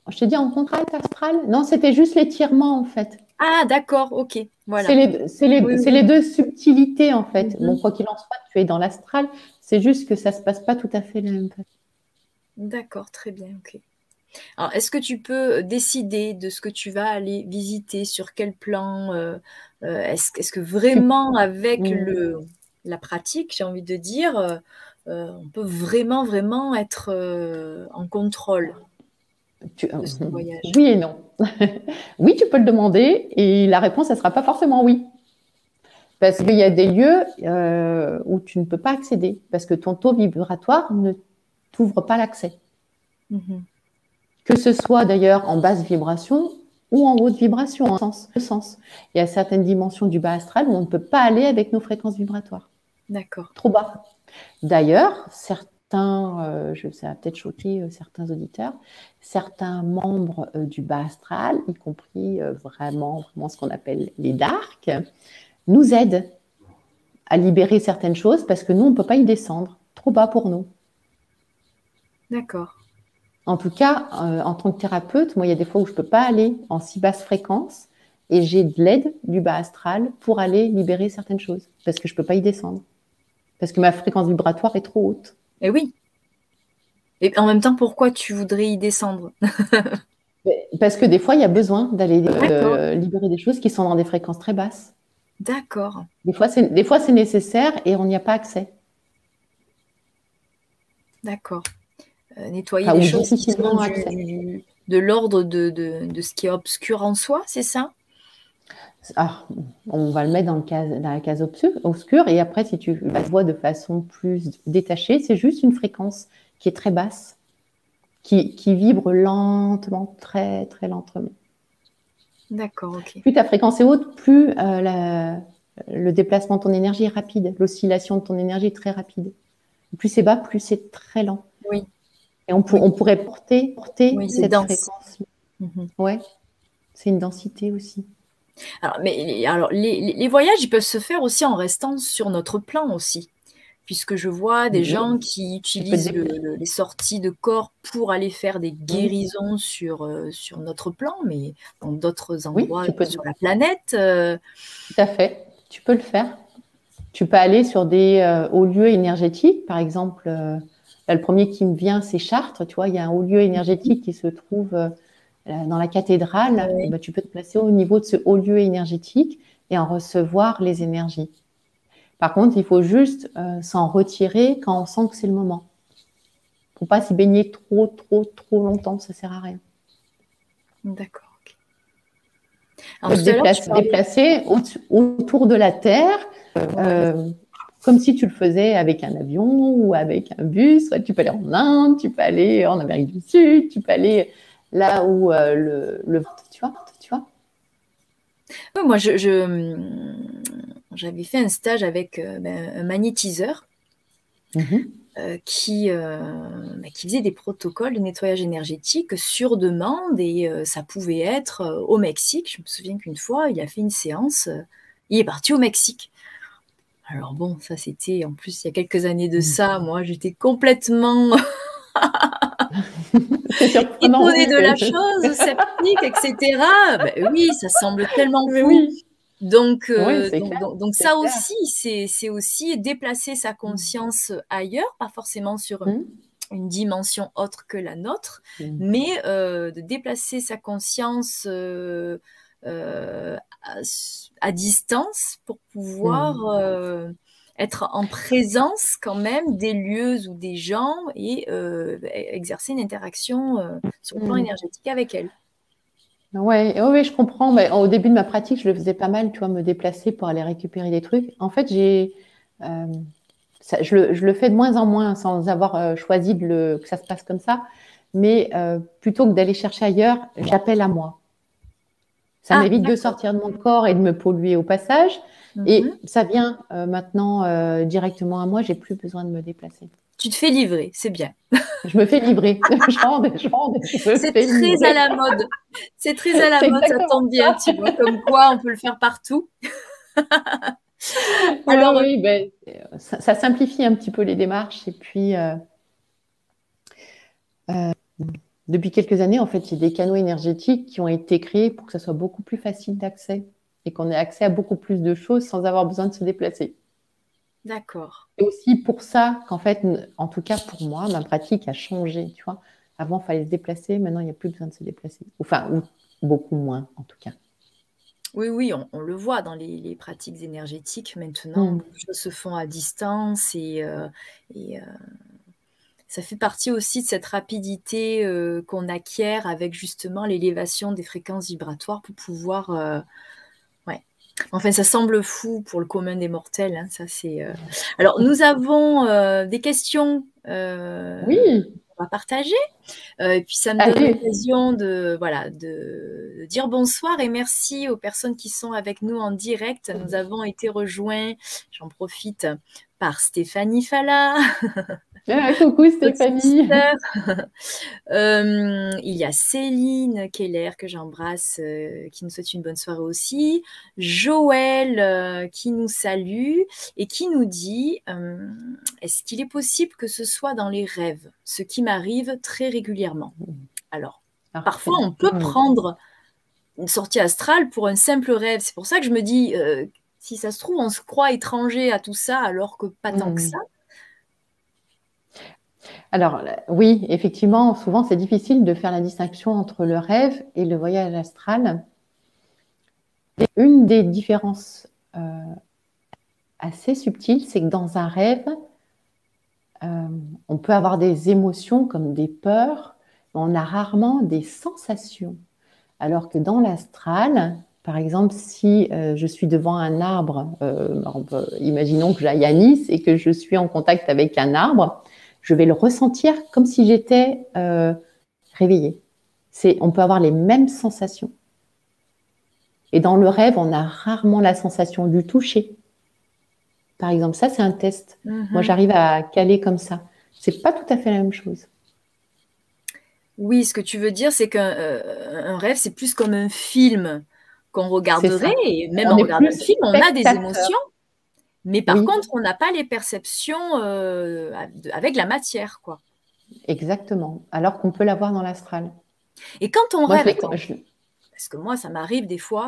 Je t'ai dit en contact astral? Non, c'était juste l'étirement en fait. Ah, d'accord, ok. Voilà. C'est les, deux subtilités en fait. Mhm. Bon, quoi qu'il en soit, tu es dans l'astral. C'est juste que ça ne se passe pas tout à fait la même façon. D'accord, très bien, ok. Alors, est-ce que tu peux décider de ce que tu vas aller visiter, sur quel plan euh, euh, est-ce, que vraiment, avec le, la pratique, j'ai envie de dire, euh, on peut vraiment, vraiment être en contrôle oui et non. oui, tu peux le demander et la réponse, ne sera pas forcément oui. Parce qu'il y a des lieux euh, où tu ne peux pas accéder, parce que ton taux vibratoire ne t'ouvre pas l'accès. Mhm. Que ce soit d'ailleurs en basse vibration ou en haute vibration, en sens, sens. Il y a certaines dimensions du bas astral où on ne peut pas aller avec nos fréquences vibratoires. D'accord. Trop bas. D'ailleurs, certains certains, euh, je, ça va peut-être choquer euh, certains auditeurs, certains membres euh, du bas astral, y compris vraiment, vraiment ce qu'on appelle les darks, nous aident à libérer certaines choses parce que nous, on ne peut pas y descendre. Trop bas pour nous. D'accord. En tout cas, en tant que thérapeute, moi, il y a des fois où je ne peux pas aller en si basse fréquence et j'ai de l'aide du bas astral pour aller libérer certaines choses parce que je ne peux pas y descendre. Parce que ma fréquence vibratoire est trop haute. Et oui. Et en même temps, pourquoi tu voudrais y descendre? Parce que des fois, il y a besoin d'aller euh, libérer des choses qui sont dans des fréquences très basses. D'accord. Des fois, c'est nécessaire et on n'y a pas accès. D'accord. Euh, nettoyer les choses qui sont de l'ordre de, de, ce qui est obscur en soi, c'est ça? Ah, on va le mettre dans, la case obscure, et après, si tu la vois de façon plus détachée, c'est juste une fréquence qui est très basse, qui, vibre lentement, très très lentement. D'accord, ok. Plus ta fréquence est haute, plus euh, le déplacement de ton énergie est rapide, l'oscillation de ton énergie est très rapide. Plus c'est bas, plus c'est très lent. Oui. Et on, pourrait porter, porter cette fréquence. Mhm. Ouais, c'est une densité aussi. Alors, mais alors, les, voyages, ils peuvent se faire aussi en restant sur notre plan aussi. Puisque je vois des gens qui utilisent les sorties de corps pour aller faire des guérisons sur, euh, sur notre plan, mais dans d'autres endroits sur la planète. Euh. Tout à fait, tu peux le faire. Tu peux aller sur des euh, hauts lieux énergétiques, par exemple. Le premier qui me vient, c'est Chartres. Tu vois, il y a un haut lieu énergétique qui se trouve euh, dans la cathédrale, ben, tu peux te placer au niveau de ce haut lieu énergétique et en recevoir les énergies. Par contre, il faut juste euh, s'en retirer quand on sent que c'est le moment. Il ne faut pas s'y baigner trop, trop, trop longtemps, ça ne sert à rien. D'accord. Okay. Déplacer, déplacer autour de la Terre, euh, comme si tu le faisais avec un avion ou avec un bus. Tu peux aller en Inde, tu peux aller en Amérique du Sud, tu peux aller là où le, le, tu vois, tu vois. moi, je, j'avais fait un stage avec ben, un magnétiseur. Mhm. Euh, qui, euh, bah, qui faisait des protocoles de nettoyage énergétique sur demande et euh, ça pouvait être au Mexique. Je me souviens qu'une fois, il a fait une séance, il est parti au Mexique. Alors bon, ça c'était en plus il y a quelques années de ça. Moi, j'étais complètement étonnée de la chose, sceptique, etc. Ben oui, ça semble tellement fou. Donc, euh, donc, ça aussi, c'est aussi déplacer sa mmh. conscience ailleurs, pas forcément sur mmh. une dimension autre que la nôtre, mmh. mais euh, de déplacer sa conscience euh, à, distance pour pouvoir être en présence quand même des lieux ou des gens et exercer une interaction sur le plan énergétique avec elles. Ouais, oui, je comprends. Mais au début de ma pratique, je le faisais pas mal, tu vois, me déplacer pour aller récupérer des trucs. En fait, j'ai, euh, je, le, fais de moins en moins sans avoir euh, choisi de le, que ça se passe comme ça. Mais euh, plutôt que d'aller chercher ailleurs, j'appelle à moi. Ça ah, m'évite de sortir de mon corps et de me polluer au passage. Et mhm. ça vient maintenant directement à moi. J'ai plus besoin de me déplacer. Tu te fais livrer, c'est bien. Je me fais livrer. C'est très à la mode. C'est très à la mode, ça tombe bien, tu vois, comme quoi on peut le faire partout. Alors oui, ben, ça, simplifie un petit peu les démarches. Et puis, euh, euh, depuis quelques années, en fait, il y a des canaux énergétiques qui ont été créés pour que ça soit beaucoup plus facile d'accès et qu'on ait accès à beaucoup plus de choses sans avoir besoin de se déplacer. D'accord. Et aussi pour ça qu'en fait, en tout cas pour moi, ma pratique a changé. Tu vois, avant, il fallait se déplacer. Maintenant, il n'y a plus besoin de se déplacer. Enfin, beaucoup moins, en tout cas. Oui, oui, on, le voit dans les, pratiques énergétiques. Maintenant, mm. les choses se font à distance et, euh, euh, ça fait partie aussi de cette rapidité euh, qu'on acquiert avec justement l'élévation des fréquences vibratoires pour pouvoir Enfin, ça semble fou pour le commun des mortels. Hein, ça, c'est. Euh. Alors, nous avons euh, des questions. Euh, oui. On va partager. et puis, ça me donne l'occasion de, voilà, de, dire bonsoir et merci aux personnes qui sont avec nous en direct. Nous avons été rejoints. J'en profite par Stéphanie Falla. Ah, coucou Stéphanie. Euh, il y a Céline Keller que j'embrasse, euh, qui nous souhaite une bonne soirée aussi. Joël euh, qui nous salue et qui nous dit Est-ce qu'il est possible que ce soit dans les rêves Ce qui m'arrive très régulièrement? Alors, parfois on peut mmh. prendre une sortie astrale pour un simple rêve. C'est pour ça que je me dis si ça se trouve, on se croit étranger à tout ça alors que pas tant que mmh. ça. Alors oui, effectivement, souvent c'est difficile de faire la distinction entre le rêve et le voyage astral. une des différences euh, assez subtiles, c'est que dans un rêve, euh, on peut avoir des émotions comme des peurs, mais on a rarement des sensations. Alors que dans l'astral, par exemple, si euh, je suis devant un arbre, imaginons que j'aille à Nice et que je suis en contact avec un arbre, je vais le ressentir comme si j'étais euh, réveillée. C'est, on peut avoir les mêmes sensations. Et dans le rêve, on a rarement la sensation du toucher. Par exemple, ça, c'est un test. Mhm. Moi, j'arrive à caler comme ça. C'est pas tout à fait la même chose. Oui, ce que tu veux dire, c'est qu'un euh, rêve, c'est plus comme un film qu'on regarderait. Et même en regardant un film, on a des émotions. Mais par contre, on n'a pas les perceptions euh, avec la matière, quoi. Exactement. Alors qu'on peut l'avoir dans l'astral. Et quand on rêve, parce que moi, ça m'arrive des fois.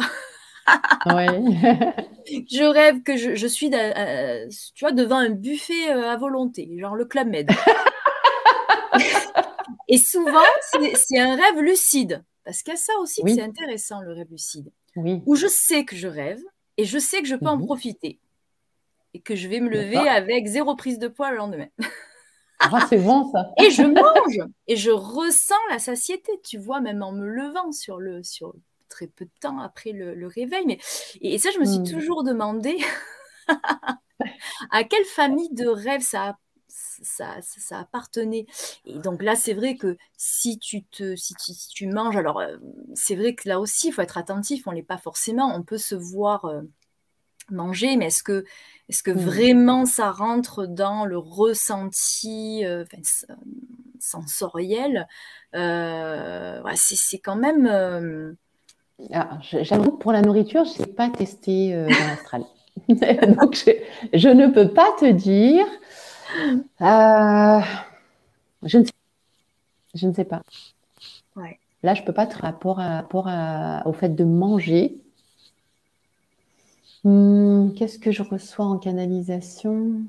je rêve que je, suis, euh, tu vois, devant un buffet euh, à volonté, genre le Club Med. Et souvent, c'est un rêve lucide. Parce qu'il y a ça aussi c'est intéressant, le rêve lucide. Oui. Où je sais que je rêve et je sais que je peux en mhm. profiter et que je vais me lever avec zéro prise de poids le lendemain. Ah, c'est bon ça. et je mange et je ressens la satiété, tu vois, même en me levant sur le sur très peu de temps après le, réveil. Mais et, ça, je me suis hmm. toujours demandé à quelle famille de rêves ça ça, ça, appartenait. Et donc là, c'est vrai que si tu, te, si tu, manges, alors euh, c'est vrai que là aussi, il faut être attentif, on ne l'est pas forcément, on peut se voir euh, manger, mais est-ce que, est que mmh. vraiment ça rentre dans le ressenti euh, sensoriel? C'est quand même... Ah, j'avoue que pour la nourriture, je n'ai pas testé dans l'astral. Donc, je, ne peux pas te dire. Euh, je, ne sais, je ne sais pas. Là, je ne peux pas te rapport, à, rapport au fait de manger. Hmm, qu'est-ce que je reçois en canalisation?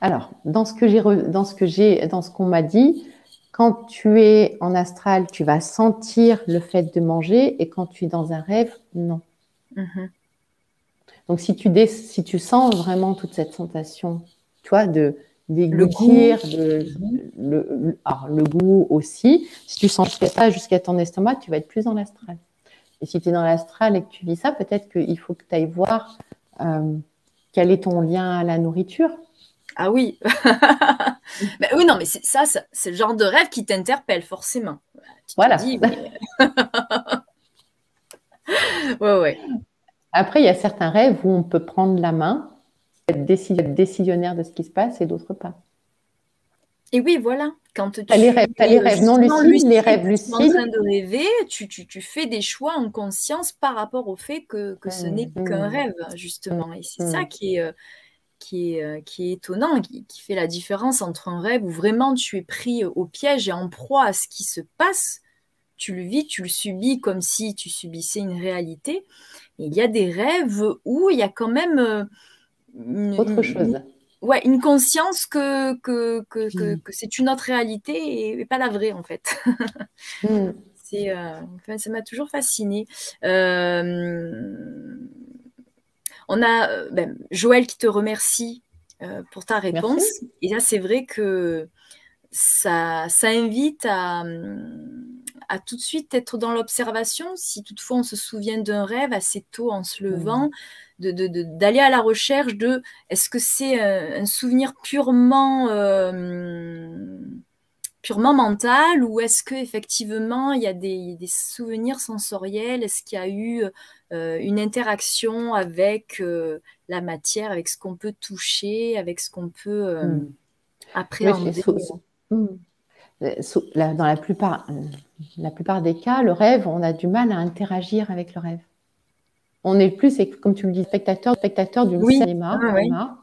Alors, dans ce que j'ai, dans ce que j'ai, dans ce qu'on m'a dit, quand tu es en astral, tu vas sentir le fait de manger, et quand tu es dans un rêve, non. Mm-hmm. Donc, si tu, si tu sens vraiment toute cette sensation, tu vois, de déglutir, le, le, le, goût aussi, si tu sens ça jusqu'à ton estomac, tu vas être plus dans l'astral. Et si tu es dans l'astral et que tu vis ça, peut-être qu'il faut que tu ailles voir euh, quel est ton lien à la nourriture. Ah oui. mais oui, non, mais ça, c'est le genre de rêve qui t'interpelle forcément. voilà. ouais, ouais. Après, il y a certains rêves où on peut prendre la main, être décisionnaire de ce qui se passe et d'autres pas. Et oui, voilà. Quand tu as les rêves, as les rêves non lucides, les rêves lucides. en train de rêver, tu, tu, tu, fais des choix en conscience par rapport au fait que, que ce mmh, n'est qu'un mmh. rêve, justement. Et c'est mmh. ça qui est, euh, qui est, euh, qui est étonnant, qui, fait la différence entre un rêve où vraiment tu es pris au piège et en proie à ce qui se passe, tu le vis, tu le subis comme si tu subissais une réalité. Et il y a des rêves où il y a quand même euh, autre chose. ouais, une conscience que, que, que, que, mm. c'est une autre réalité et, pas la vraie en fait. Mm. C'est, euh, ça m'a toujours fasciné. Euh, on a euh, ben, Joël qui te remercie euh, pour ta réponse. Et là, c'est vrai que ça, ça invite à, à, tout de suite être dans l'observation. Si toutefois on se souvient d'un rêve assez tôt en se levant, d'aller de, à la recherche de est-ce que c'est un, souvenir purement euh, purement mental ou est-ce que effectivement il y a des, des souvenirs sensoriels? Est-ce qu'il y a eu euh, une interaction avec euh, la matière, avec ce qu'on peut toucher, avec ce qu'on peut euh, hmm. appréhender? Dans la plupart, la plupart des cas, le rêve, on a du mal à interagir avec le rêve. On est plus, comme tu le dis, spectateur, spectateur du cinéma, ah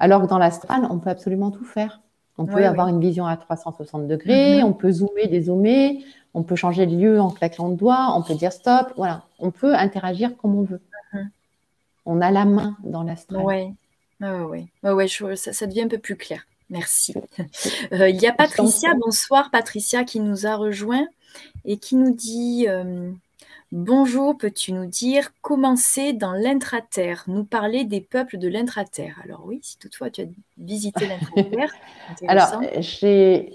alors que dans l'astral, on peut absolument tout faire. On peut avoir une vision à 360 degrés, mm-hmm. on peut zoomer, dézoomer, on peut changer de lieu en claquant le doigt, on peut dire stop, voilà. On peut interagir comme on veut. Mhm. On a la main dans l'astral. Oui, oui, ouais, ça, devient un peu plus clair. Merci. Euh, il y a Patricia, bonsoir Patricia, qui nous a rejoint et qui nous dit euh, Bonjour, peux-tu nous dire comment c'est dans l'intraterre Nous parler des peuples de l'intraterre? Alors oui, si toutefois tu as visité l'intraterre. alors, j'ai,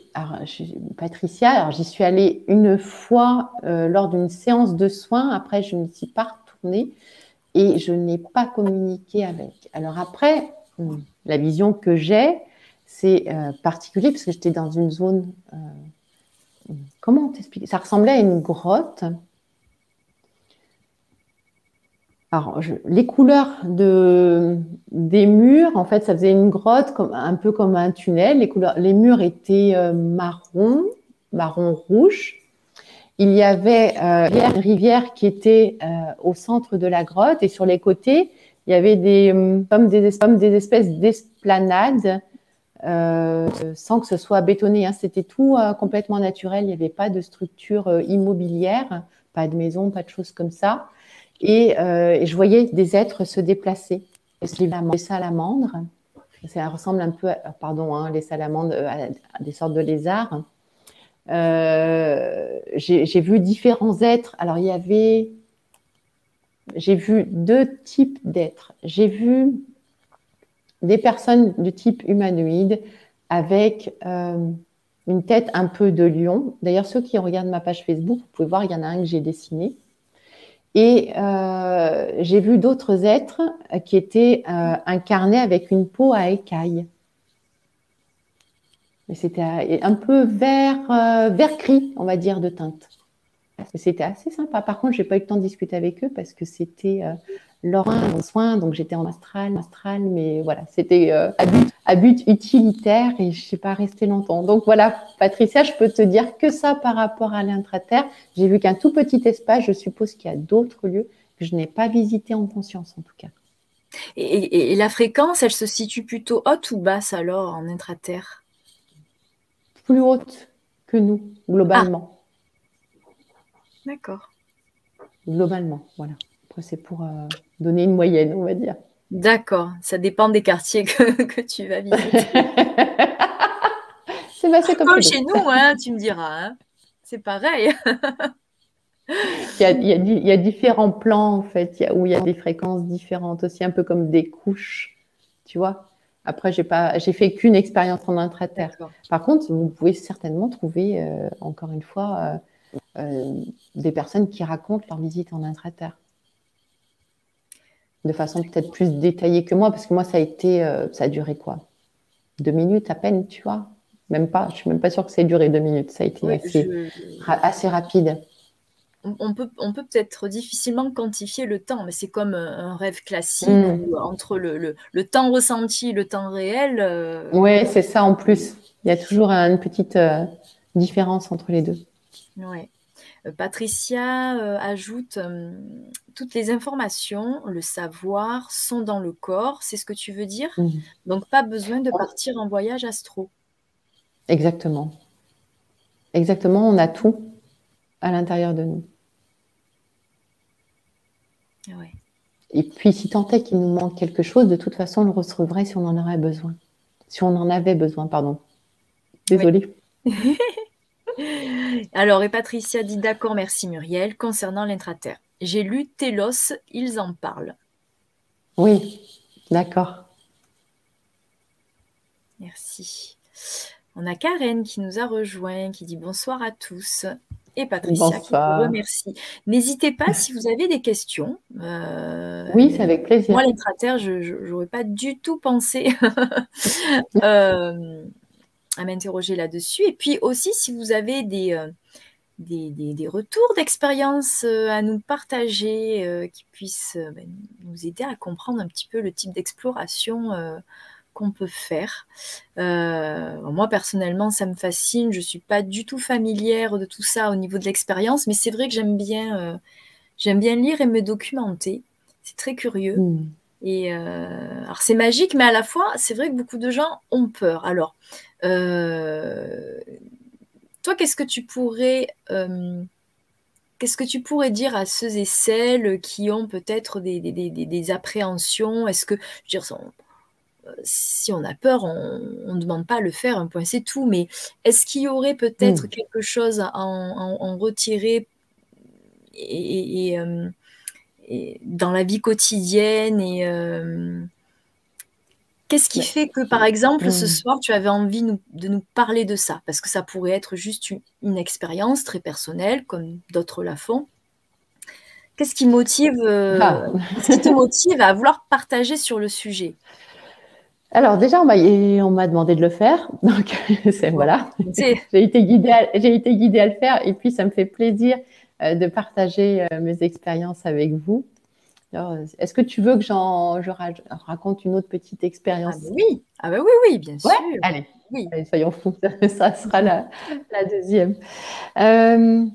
Patricia, alors j'y suis allée une fois euh, lors d'une séance de soins. Après, je ne suis pas retournée et je n'ai pas communiqué avec. Alors après, hmm, la vision que j'ai, c'est euh, particulier parce que j'étais dans une zone. Euh, comment t'expliquer? Ça ressemblait à une grotte alors, les couleurs de, des murs, en fait, ça faisait une grotte, un peu comme un tunnel. Les, couleurs, les murs étaient euh, marron, marron rouge. Il y avait euh, une rivière qui était euh, au centre de la grotte et sur les côtés, il y avait comme des espèces d'esplanades sans que ce soit bétonné. Hein. C'était tout complètement naturel. Il n'y avait pas de structure immobilière, pas de maison, pas de choses comme ça. Euh, et, je voyais des êtres se déplacer. Les salamandres, ça ressemble un peu, à, pardon, hein, les salamandres euh, à, des sortes de lézards. Euh, j'ai vu différents êtres. Alors, il y avait, j'ai vu deux types d'êtres. J'ai vu des personnes de type humanoïde avec une tête un peu de lion. D'ailleurs, ceux qui regardent ma page Facebook, vous pouvez voir, il y en a un que j'ai dessiné. Et euh, j'ai vu d'autres êtres qui étaient euh, incarnés avec une peau à écailles. Mais c'était un peu vert, euh, vert gris, on va dire, de teinte. C'était assez sympa. Par contre, je n'ai pas eu le temps de discuter avec eux parce que c'était leur soin, donc j'étais en astral, astral, mais voilà, c'était euh, à, but, utilitaire et je ne suis pas restée longtemps. Donc voilà, Patricia, je peux te dire que ça par rapport à l'intraterre. J'ai vu qu'un tout petit espace, je suppose qu'il y a d'autres lieux que je n'ai pas visités en conscience en tout cas. Et, la fréquence, elle se situe plutôt haute ou basse alors en intraterre? Plus haute que nous, globalement. Ah. D'accord. Globalement, voilà c'est pour euh, donner une moyenne, on va dire. D'accord, ça dépend des quartiers que, tu vas visiter. c'est bah, comme, chez nous, hein, tu me diras. Hein. C'est pareil. il, y a, différents plans, en fait, où il y a des fréquences différentes aussi, un peu comme des couches, tu vois. Après, j'ai pas, j'ai fait qu'une expérience en intraterre. Par contre, vous pouvez certainement trouver, euh, encore une fois, euh, des personnes qui racontent leur visite en intraterre de façon peut-être plus détaillée que moi, parce que moi, ça a été, euh, ça a duré quoi? Deux minutes à peine, tu vois? Même pas, je suis même pas sûre que ça ait duré deux minutes. Ça a été assez, rapide. On peut, on peut peut-être difficilement quantifier le temps, mais c'est comme un rêve classique hmm. entre le, le, temps ressenti et le temps réel. Euh, oui, c'est ça en plus. Il y a toujours une petite euh, différence entre les deux. Ouais. Patricia ajoute toutes les informations, le savoir sont dans le corps, c'est ce que tu veux dire? Mhm. Donc pas besoin de partir en voyage astro. Exactement. Exactement, on a tout à l'intérieur de nous. Et puis si tant est qu'il nous manque quelque chose, de toute façon, on le retrouverait si on en aurait besoin. Si on en avait besoin, pardon. Désolée. Alors, et Patricia dit d'accord, merci Muriel, concernant l'intraterre. J'ai lu Télos, ils en parlent. Oui, d'accord. Merci. On a Karen qui nous a rejoint, qui dit bonsoir à tous. Et Patricia qui vous remercie. N'hésitez pas si vous avez des questions. Euh, oui, c'est avec plaisir. Moi, l'intraterre, je n'aurais pas du tout pensé euh, à m'interroger là-dessus. Et puis aussi, si vous avez des, euh, des, retours d'expérience euh, à nous partager euh, qui puissent ben, nous aider à comprendre un petit peu le type d'exploration qu'on peut faire. moi, personnellement, ça me fascine. Je ne suis pas du tout familière de tout ça au niveau de l'expérience, mais c'est vrai que j'aime bien, j'aime bien lire et me documenter. C'est très curieux. Mmh. Et alors c'est magique, mais à la fois, c'est vrai que beaucoup de gens ont peur. Alors, toi, qu'est-ce que tu pourrais euh, Qu'est-ce que tu pourrais dire à ceux et celles qui ont peut-être des, appréhensions? Est-ce que, je veux dire, euh, si on a peur, on ne demande pas à le faire, un point c'est tout, mais est-ce qu'il y aurait peut-être hmm. quelque chose à en, retirer et, euh, et, dans la vie quotidienne et, Qu'est-ce qui fait que, par exemple, ce soir, tu avais envie de nous parler de ça? Parce que ça pourrait être juste une, expérience très personnelle, comme d'autres la font. Qu'est-ce qui motive, euh, ah. qui te motive à vouloir partager sur le sujet? Alors déjà, on m'a demandé de le faire, donc voilà. J'ai été guidée, été guidée à le faire, et puis ça me fait plaisir euh, de partager euh, mes expériences avec vous. Est-ce que tu veux que j'en je raconte une autre petite expérience? ah, Oui, ah bah oui, oui, bien sûr. allez, oui. soyons fous, ça sera la, deuxième. Euh,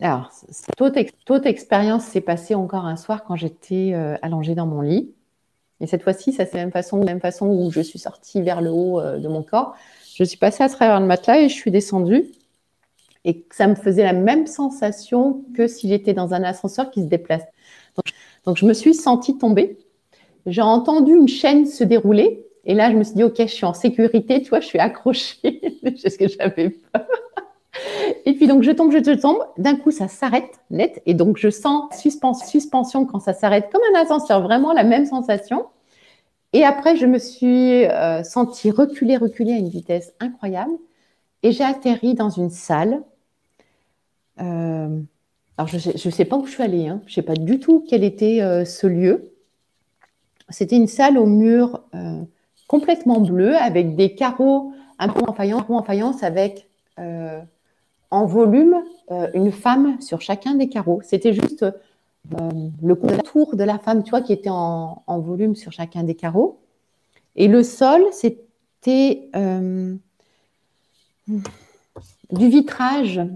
alors, toute, expérience s'est passée encore un soir quand j'étais euh, allongée dans mon lit. Et cette fois-ci, ça c'est la même façon, même façon où je suis sortie vers le haut euh, de mon corps. Je suis passée à travers le matelas et je suis descendue et ça me faisait la même sensation que si j'étais dans un ascenseur qui se déplace. Donc, je me suis sentie tomber. J'ai entendu une chaîne se dérouler et là je me suis dit ok je suis en sécurité, tu vois, je suis accrochée. c'est ce que j'avais peur. Et puis donc je tombe, je tombe. D'un coup ça s'arrête net et donc je sens suspension quand ça s'arrête comme un ascenseur, vraiment la même sensation. Et après, je me suis euh, sentie reculer, reculer à une vitesse incroyable. Et j'ai atterri dans une salle. Euh, alors, je ne sais, pas où je suis allée. Hein. Je ne sais pas du tout quel était euh, ce lieu. C'était une salle au mur complètement bleu avec des carreaux un peu en faïence, en faïence avec en volume une femme sur chacun des carreaux. C'était juste euh, le contour de la femme, tu vois, qui était en, volume sur chacun des carreaux. Et le sol, c'était euh, du vitrage euh,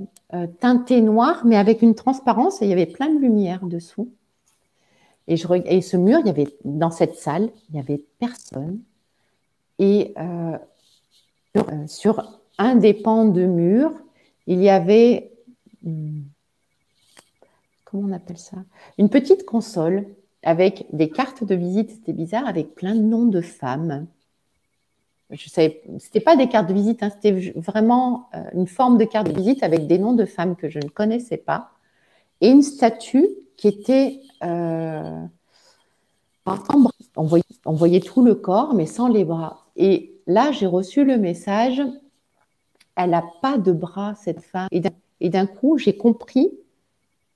teinté noir, mais avec une transparence, et il y avait plein de lumière dessous. Et, je, et ce mur, il y avait dans cette salle, il n'y avait personne. Et sur, sur, un des pans de mur, il y avait hmm, comment on appelle ça? Une petite console avec des cartes de visite, c'était bizarre, avec plein de noms de femmes. Je savais, c'était pas des cartes de visite, hein, c'était vraiment euh, une forme de carte de visite avec des noms de femmes que je ne connaissais pas et une statue qui était euh, on voyait, on voyait tout le corps mais sans les bras. Et là, j'ai reçu le message, elle n'a pas de bras cette femme. Et d'un coup, j'ai compris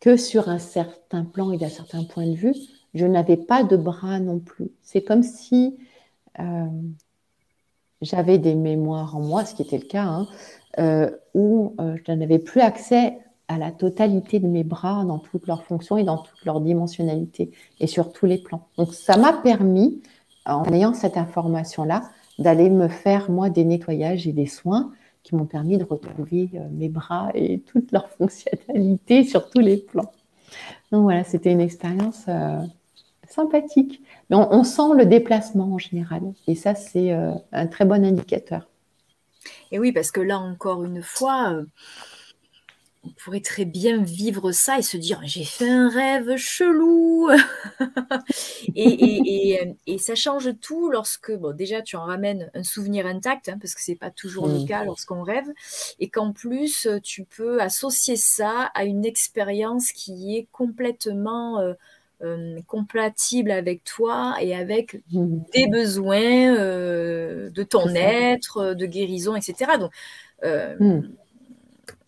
que sur un certain plan et d'un certain point de vue, je n'avais pas de bras non plus. C'est comme si euh, j'avais des mémoires en moi, ce qui était le cas, hein, euh, où euh, je n'avais plus accès à la totalité de mes bras dans toutes leurs fonctions et dans toute leur dimensionnalité et sur tous les plans. Donc ça m'a permis, en ayant cette information-là, d'aller me faire moi des nettoyages et des soins qui m'ont permis de retrouver euh, mes bras et toute leur fonctionnalité sur tous les plans. Donc voilà, c'était une expérience sympathique. Mais on, sent le déplacement en général. Et ça, c'est euh, un très bon indicateur. Et oui, parce que là, encore une fois, on pourrait très bien vivre ça et se dire j'ai fait un rêve chelou et, ça change tout lorsque bon déjà tu en ramènes un souvenir intact hein, parce que c'est pas toujours le mmh. cas lorsqu'on rêve et qu'en plus tu peux associer ça à une expérience qui est complètement euh, euh, compatible avec toi et avec mmh. des besoins euh, de ton être, de guérison, etc. Donc mmh.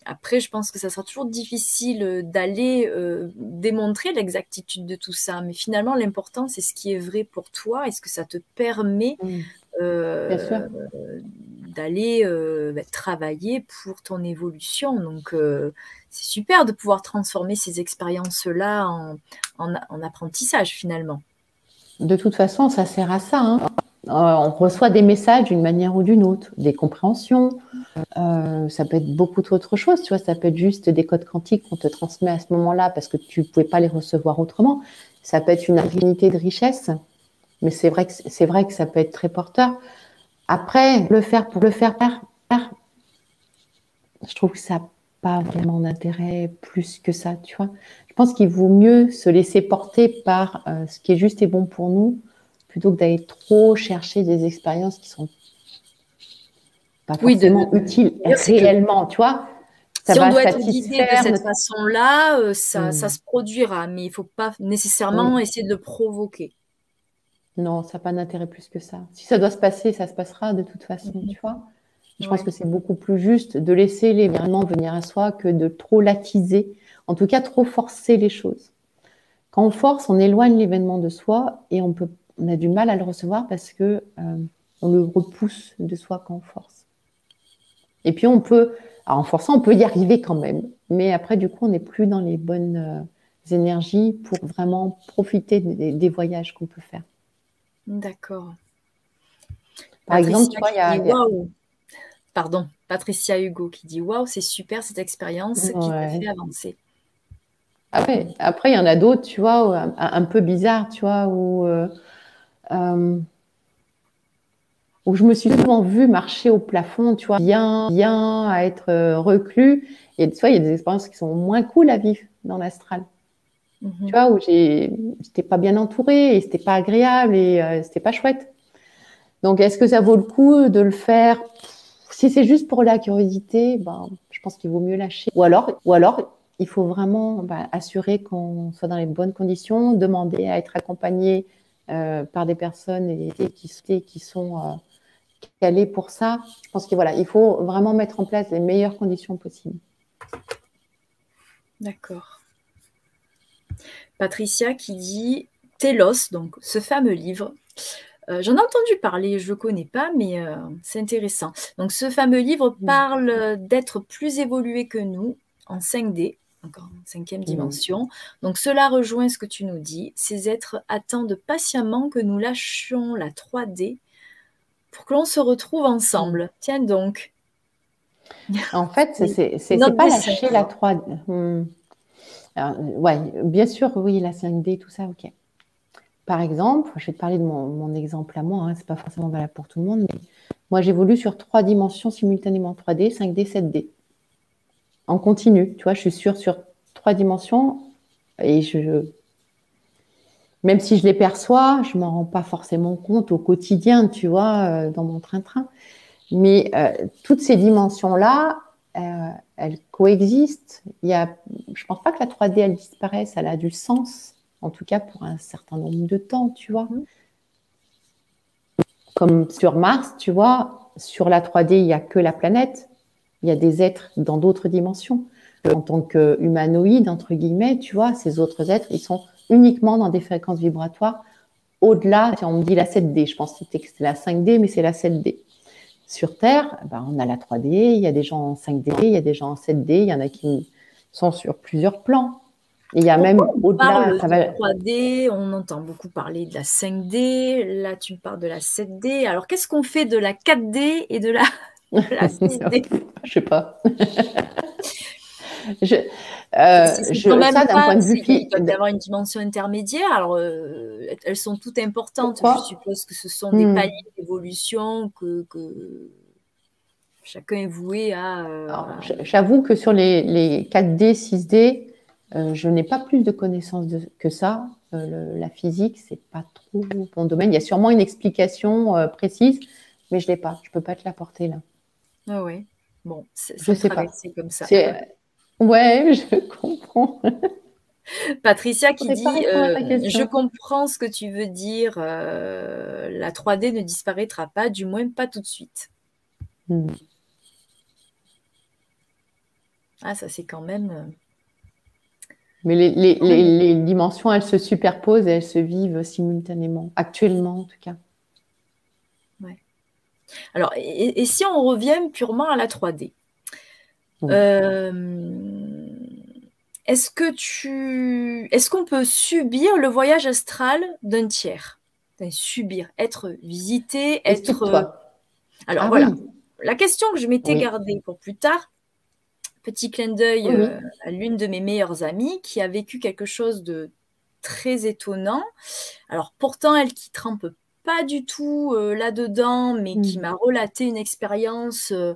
Après, je pense que ça sera toujours difficile euh, d'aller euh, démontrer l'exactitude de tout ça. Mais finalement, l'important, c'est ce qui est vrai pour toi. Est-ce que ça te permet mmh. euh, d'aller bah, travailler pour ton évolution Donc, c'est super de pouvoir transformer ces expériences-là en, apprentissage, finalement. De toute façon, ça sert à ça. Hein. on reçoit des messages d'une manière ou d'une autre, des compréhensions, euh, ça peut être beaucoup d'autres choses, tu vois, ça peut être juste des codes quantiques qu'on te transmet à ce moment-là parce que tu ne pouvais pas les recevoir autrement. Ça peut être une infinité de richesses, mais c'est vrai vrai que ça peut être très porteur. Après, le faire pour le faire faire, je trouve que ça n'a pas vraiment d'intérêt plus que ça, tu vois. Je pense qu'il vaut mieux se laisser porter par euh, ce qui est juste et bon pour nous plutôt que d'aller trop chercher des expériences qui sont pas forcément oui, utile réellement, tu vois. Ça si on doit être guidé de cette façon-là, euh, ça, hmm. ça, se produira, mais il ne faut pas nécessairement essayer de le provoquer. Non, ça n'a pas d'intérêt plus que ça. Si ça doit se passer, ça se passera de toute façon, hmm. tu vois. Je pense que c'est beaucoup plus juste de laisser l'événement venir à soi que de trop l'attiser, en tout cas trop forcer les choses. Quand on force, on éloigne l'événement de soi et on, peut, on a du mal à le recevoir parce que euh, on le repousse de soi quand on force. Et puis on peut, en forçant, on peut y arriver quand même. Mais après, du coup, on n'est plus dans les bonnes euh, énergies pour vraiment profiter des, voyages qu'on peut faire. D'accord. Par exemple, tu vois, il y a. Pardon, Patricia Hugo qui dit Waouh, c'est super cette expérience qui t'a fait avancer. Ah ouais. Après, il y en a d'autres, tu vois, un, peu bizarres, tu vois, où. Euh, euh, où je me suis souvent vue marcher au plafond, tu vois, bien, bien à être euh, reclus. Et tu vois, il y a des expériences qui sont moins cool à vivre dans l'astral. Mhm. Tu vois, où j'étais pas bien entourée et c'était pas agréable et euh, c'était pas chouette. Donc, est-ce que ça vaut le coup de le faire? Si c'est juste pour la curiosité, ben, je pense qu'il vaut mieux lâcher. Ou alors, ou alors il faut vraiment ben, assurer qu'on soit dans les bonnes conditions, demander à être accompagné par des personnes et, qui, qui, sont calées pour ça. Je pense qu'il voilà, il faut vraiment mettre en place les meilleures conditions possibles. D'accord. Patricia qui dit Télos, donc ce fameux livre. Euh, j'en ai entendu parler, je ne le connais pas, mais euh, c'est intéressant. Donc ce fameux livre parle d'être plus évolué que nous en 5D, encore en cinquième dimension. Donc cela rejoint ce que tu nous dis. Ces êtres attendent patiemment que nous lâchions la 3D pour que l'on se retrouve ensemble. Mmh. Tiens donc. En fait, c'est pas lâcher la 3D. Alors, ouais, bien sûr, oui, la 5D, tout ça, ok. Par exemple, je vais te parler de mon, exemple à moi, hein, ce n'est pas forcément valable pour tout le monde, mais moi j'évolue sur trois dimensions simultanément 3D, 5D, 7D. En continu, tu vois, je suis sûre sur trois dimensions et je, même si je les perçois, je ne m'en rends pas forcément compte au quotidien, tu vois, euh, dans mon train-train. Mais euh, toutes ces dimensions-là, euh, elles coexistent. Il y a, je ne pense pas que la 3D, elle disparaisse, elle a du sens en tout cas pour un certain nombre de temps, tu vois. Mhm. Comme sur Mars, tu vois, sur la 3D, il n'y a que la planète, il y a des êtres dans d'autres dimensions. En tant qu'humanoïde, entre guillemets, tu vois, ces autres êtres, ils sont uniquement dans des fréquences vibratoires au-delà, on me dit la 7D, je pense que c'était la 5D, mais c'est la 7D. Sur Terre, ben, on a la 3D, il y a des gens en 5D, il y a des gens en 7D, il y en a qui sont sur plusieurs plans il y a même au-delà. de 3D, on entend beaucoup parler de la 5D. Là, tu me parles de la 7D. Alors, qu'est-ce qu'on fait de la 4D et de la, 6D Je sais pas. je, euh, je, quand même ça, d'un point de vue Il doit y avoir une dimension intermédiaire. Alors, euh, elles sont toutes importantes. je suppose que ce sont des hmm. paliers d'évolution que, que, chacun est voué à. Euh, j'avoue que sur les, les 4D, 6D, euh, je n'ai pas plus de connaissances que ça. La physique, c'est pas trop mon domaine. Il y a sûrement une explication précise, mais je l'ai pas. Je peux pas te l'apporter là. Ah ouais. Bon, je sais pas. C'est comme ça. Ouais, je comprends. Patricia qui dit Je comprends ce que tu veux dire. la 3D ne disparaîtra pas, du moins pas tout de suite. Hmm. Ah, ça, c'est quand même. Mais les, dimensions, elles se superposent et elles se vivent simultanément, actuellement en tout cas. Ouais. Alors, et, si on revient purement à la 3D euh, Est-ce que tu, est-ce qu'on peut subir le voyage astral d'un tiers? Subir, être visité, être. Alors ah voilà. La question que je m'étais gardée pour plus tard, Petit clin d'œil euh, à l'une de mes meilleures amies qui a vécu quelque chose de très étonnant. Alors pourtant, elle qui trempe pas du tout euh, là-dedans, mais qui mm. m'a relaté une expérience. Euh,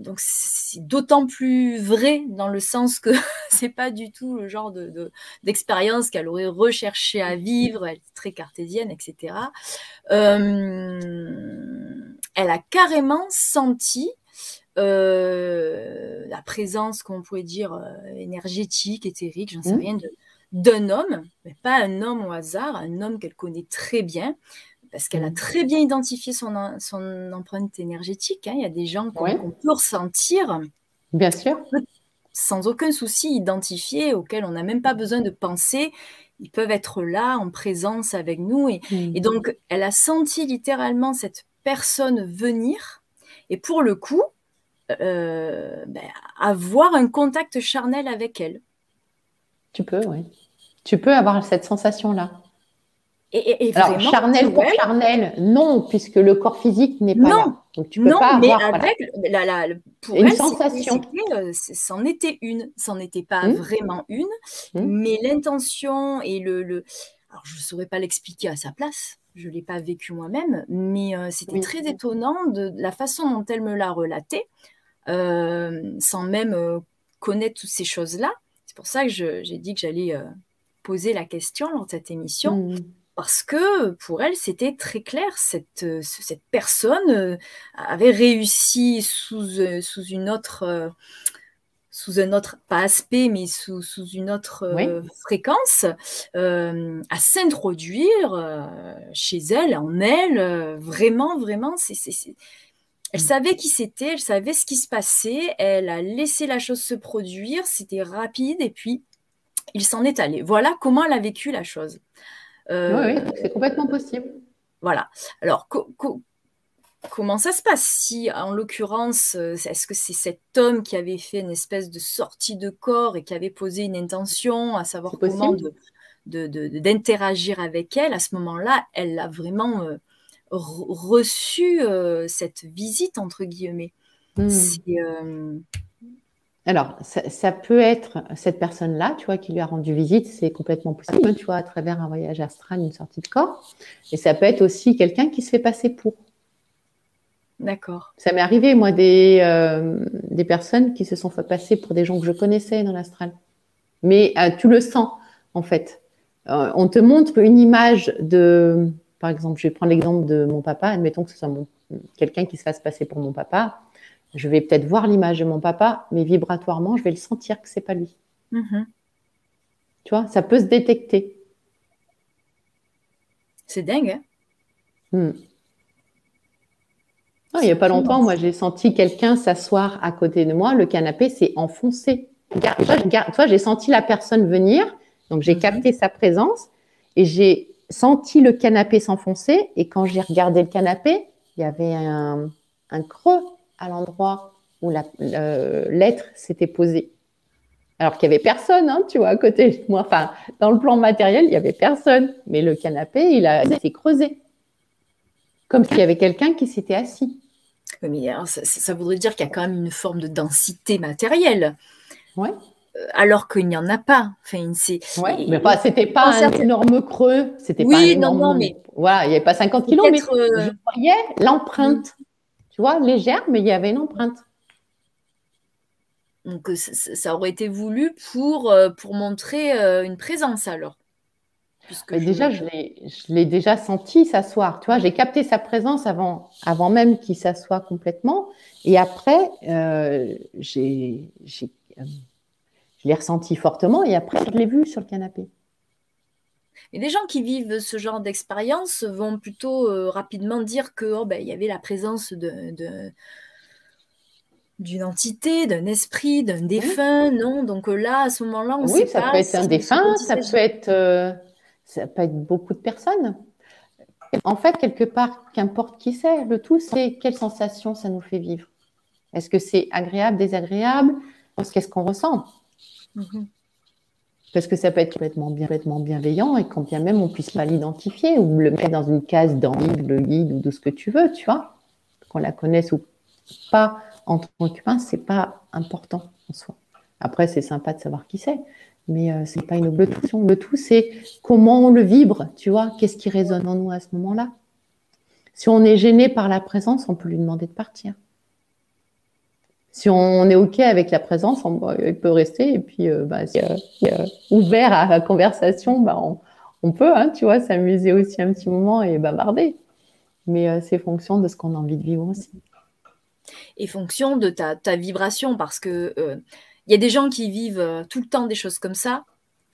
donc c'est d'autant plus vrai dans le sens que c'est pas du tout le genre de, d'expérience qu'elle aurait recherché à vivre. Elle est très cartésienne, etc. elle a carrément senti euh, la présence, qu'on pourrait dire, euh, énergétique, éthérique, j'en sais mmh. rien, d'un homme, mais pas un homme au hasard, un homme qu'elle connaît très bien, parce qu'elle a très bien identifié son, son empreinte énergétique. Hein. Il y a des gens qu'on peut ressentir. Bien sûr. Sans aucun souci identifié, auxquels on n'a même pas besoin de penser. Ils peuvent être là, en présence avec nous. Et, mmh. et donc, elle a senti littéralement cette personne venir. Et pour le coup, euh, ben, avoir un contact charnel avec elle. Tu peux, oui. Tu peux avoir cette sensation-là. Et, Alors, charnel pour charnel, non, puisque le corps physique n'est pas là. Donc, tu peux non, pas mais avec la, pour une sensation. Euh, c'en était une, c'en était pas hmm. vraiment une, hmm. mais l'intention et le, le, Alors, je ne saurais pas l'expliquer à sa place, je ne l'ai pas vécu moi-même, mais euh, c'était très étonnant de, la façon dont elle me l'a relaté. Euh, sans même euh, connaître toutes ces choses-là. C'est pour ça que j'ai dit que j'allais poser la question lors de cette émission. Mmh. Parce que pour elle, c'était très clair, cette, cette personne avait réussi sous, sous une autre sous un autre, pas aspect, mais sous, une autre euh, fréquence, euh, à s'introduire euh, chez elle, en elle. vraiment, vraiment, elle mm. savait qui c'était, elle savait ce qui se passait, elle a laissé la chose se produire, c'était rapide, et puis il s'en est allé. Voilà comment elle a vécu la chose. Oui, c'est complètement possible. Voilà. Alors, comment ça se passe Si, en l'occurrence, euh, est-ce que c'est cet homme qui avait fait une espèce de sortie de corps et qui avait posé une intention, à savoir comment d'interagir de, avec elle, à ce moment-là, elle a vraiment euh, reçu euh, cette visite, entre guillemets. Hmm. Alors, ça, peut être cette personne-là, tu vois, qui lui a rendu visite, c'est complètement possible, tu vois, à travers un voyage astral, une sortie de corps. Et ça peut être aussi quelqu'un qui se fait passer pour. D'accord. Ça m'est arrivé, moi, des, euh, des personnes qui se sont fait passer pour des gens que je connaissais dans l'astral. Mais euh, tu le sens, en fait. Euh, on te montre une image de, par exemple, je vais prendre l'exemple de mon papa, admettons que ce soit quelqu'un qui se fasse passer pour mon papa. Je vais peut-être voir l'image de mon papa, mais vibratoirement, je vais le sentir que c'est pas lui. Mm-hmm. Tu vois, ça peut se détecter. C'est dingue. Hein hmm il n'y a pas longtemps, moi, j'ai senti quelqu'un s'asseoir à côté de moi. Le canapé s'est enfoncé. Toi, j'ai senti la personne venir, donc j'ai mhm. capté sa présence et j'ai senti le canapé s'enfoncer. Et quand j'ai regardé le canapé, il y avait un, creux à l'endroit où la lettre s'était posée. Alors qu'il n'y avait personne, hein, tu vois, à côté de moi. Enfin, dans le plan matériel, il n'y avait personne. Mais le canapé, il a s'est creusé. Comme s'il y avait quelqu'un qui s'était assis. Mais ça, voudrait dire qu'il y a quand même une forme de densité matérielle. Ouais. Euh, alors qu'il n'y en a pas. Enfin, c'est, ouais, mais pas, c'était pas un énorme creux. C'était oui, pas un énorme... non, mais. Voilà, il n'y avait pas 50 kilos, mais euh, je voyais l'empreinte. Tu vois, légère, mais il y avait une empreinte. Donc, ça aurait été voulu pour, pour montrer une présence alors. Déjà, je l'ai déjà senti s'asseoir. Tu vois, j'ai capté sa présence avant, avant même qu'il s'assoie complètement. Et après, euh, j'ai, euh, je l'ai ressenti fortement. Et après, je l'ai vu sur le canapé. Et les gens qui vivent ce genre d'expérience vont plutôt euh, rapidement dire que oh, ben, il y avait la présence de, d'une entité, d'un esprit, d'un défunt, non? Donc là, à ce moment-là, on oui, ça peut être un défunt, ça peut être ça peut être beaucoup de personnes. En fait, quelque part, qu'importe qui c'est, le tout, c'est quelle sensation ça nous fait vivre. Est-ce que c'est agréable, désagréable? Qu'est-ce qu'on ressent? Mhm. Parce que ça peut être complètement, bienveillant et quand bien même on puisse pas l'identifier ou le mettre dans une case d'angle, le guide ou de ce que tu veux, tu vois. Qu'on la connaisse ou pas en tant qu'humain, c'est pas important en soi. Après, c'est sympa de savoir qui c'est, mais euh, c'est pas une obligation. Le tout, c'est comment on le vibre, tu vois, qu'est-ce qui résonne en nous à ce moment-là? Si on est gêné par la présence, on peut lui demander de partir. Si on est OK avec la présence, il peut rester. Et puis, euh, bah, si, euh, ouvert à la conversation, bah, on, peut, hein, tu vois, s'amuser aussi un petit moment et bavarder. Mais c'est fonction de ce qu'on a envie de vivre aussi. Et fonction de ta, ta vibration, parce que il y a des gens qui vivent euh, tout le temps des choses comme ça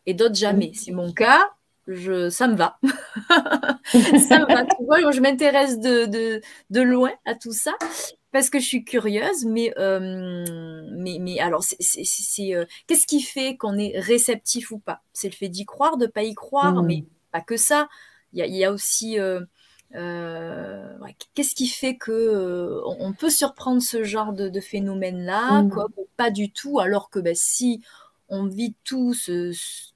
et d'autres jamais. C'est mon cas. Je, ça me va. ça me va. Tu vois, je m'intéresse de, de, loin à tout ça parce que je suis curieuse. Mais, euh, mais, mais alors, c'est, euh, qu'est-ce qui fait qu'on est réceptif ou pas? C'est le fait d'y croire, de pas y croire, mmh. mais pas que ça. Il y a, y a, aussi euh, qu'est-ce qui fait que euh, on peut surprendre ce genre de, phénomène-là, mmh. pas du tout, alors que ben, si on vit tous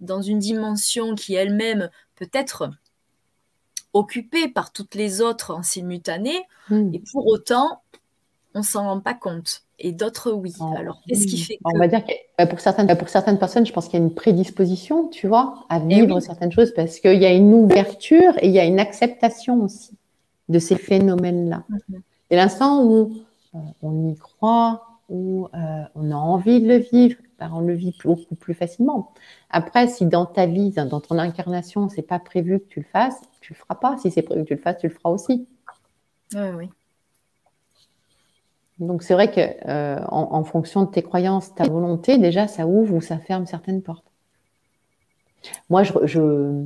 dans une dimension qui elle-même peut être occupée par toutes les autres en simultané, mmh. et pour autant, on s'en rend pas compte. Et d'autres, oui. Alors, qu'est-ce qui fait que... On va dire que bah, pour certaines, pour certaines personnes, je pense qu'il y a une prédisposition, tu vois, à eh vivre certaines choses parce qu'il y a une ouverture et il y a une acceptation aussi de ces phénomènes-là. Mhm. Et l'instant où euh, on y croit, où euh, on a envie de le vivre, on le vit beaucoup plus facilement. Après, si dans ta vie, dans ton incarnation, c'est pas prévu que tu le fasses, tu le feras pas. Si c'est prévu que tu le fasses, tu le feras aussi. Oui, oui. Donc c'est vrai que euh, en, fonction de tes croyances, ta volonté, déjà ça ouvre ou ça ferme certaines portes. Moi, je,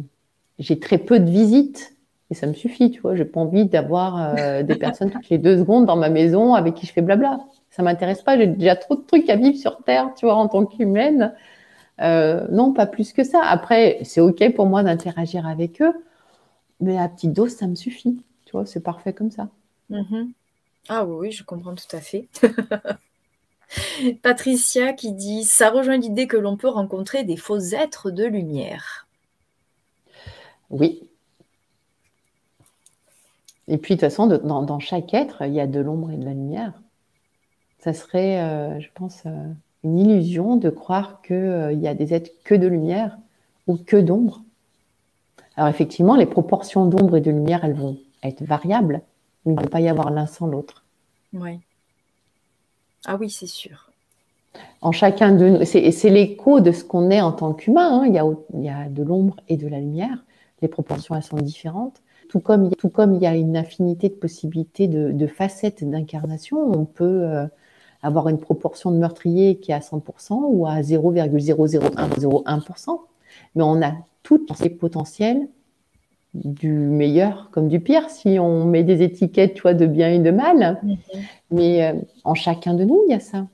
j'ai très peu de visites et ça me suffit, tu vois. J'ai pas envie d'avoir euh, des personnes toutes les deux secondes dans ma maison avec qui je fais blabla. Ça m'intéresse pas. J'ai déjà trop de trucs à vivre sur Terre, tu vois, en tant qu'humaine. Euh, non, pas plus que ça. Après, c'est ok pour moi d'interagir avec eux, mais à petite dose, ça me suffit. Tu vois, c'est parfait comme ça. Mm-hmm. Ah oui, je comprends tout à fait. Patricia qui dit Ça rejoint l'idée que l'on peut rencontrer des faux êtres de lumière. Oui. Et puis, de toute façon, dans, chaque être, il y a de l'ombre et de la lumière. Ça serait, euh, je pense, euh, une illusion de croire qu'il euh, y a des êtres que de lumière ou que d'ombre. Alors, effectivement, les proportions d'ombre et de lumière, elles vont être variables. Il ne peut pas y avoir l'un sans l'autre. Oui. Ah oui, c'est sûr. En chacun de nous, c'est l'écho de ce qu'on est en tant qu'humain. Hein. Il, y a, de l'ombre et de la lumière. Les proportions, elles sont différentes. Tout comme, tout comme il y a une infinité de possibilités de, facettes d'incarnation, on peut euh, avoir une proportion de meurtrier qui est à 100% ou à 0,000101%. Mais on a toutes les potentiels du meilleur comme du pire si on met des étiquettes tu de bien et de mal. Mhm. Mais euh, en chacun de nous, il y a ça.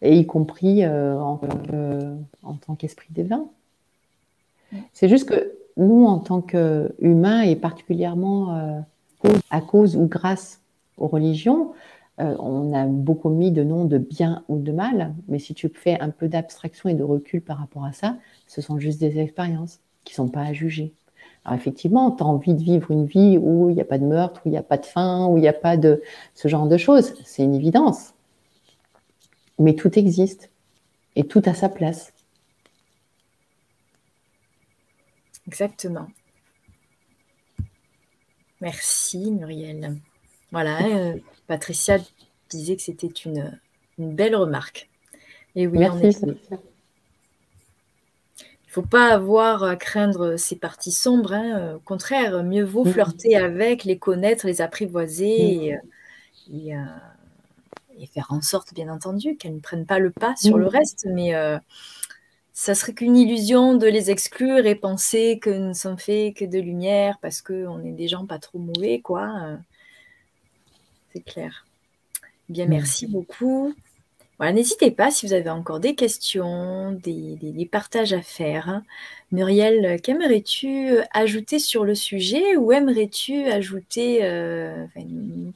Et y compris euh, euh, en, tant qu'esprit divin. C'est juste que nous, en tant qu'humains, et particulièrement à cause ou grâce aux religions, on a beaucoup mis de noms de bien ou de mal. Mais si tu fais un peu d'abstraction et de recul par rapport à ça, ce sont juste des expériences qui ne sont pas à juger. Alors effectivement, tu as envie de vivre une vie où il n'y a pas de meurtre, où il n'y a pas de faim, où il n'y a pas de ce genre de choses. C'est une évidence. Mais tout existe et tout a sa place. Exactement. Merci Muriel. Voilà, euh, Patricia disait que c'était une, belle remarque. Et oui, Merci, faut pas avoir à craindre ces parties sombres. Hein. Au contraire, mieux vaut mmh. flirter avec, les connaître, les apprivoiser mmh. euh, euh, et, faire en sorte, bien entendu, qu'elles ne prennent pas le pas sur le reste. Mais euh, ça serait qu'une illusion de les exclure et penser que nous ne sommes faits que de lumière parce qu'on est des gens pas trop mauvais, quoi. C'est clair. Bien, merci beaucoup n'hésitez pas si vous avez encore des questions, des, partages à faire. Muriel, qu'aimerais-tu ajouter sur le sujet ou aimerais-tu ajouter, euh,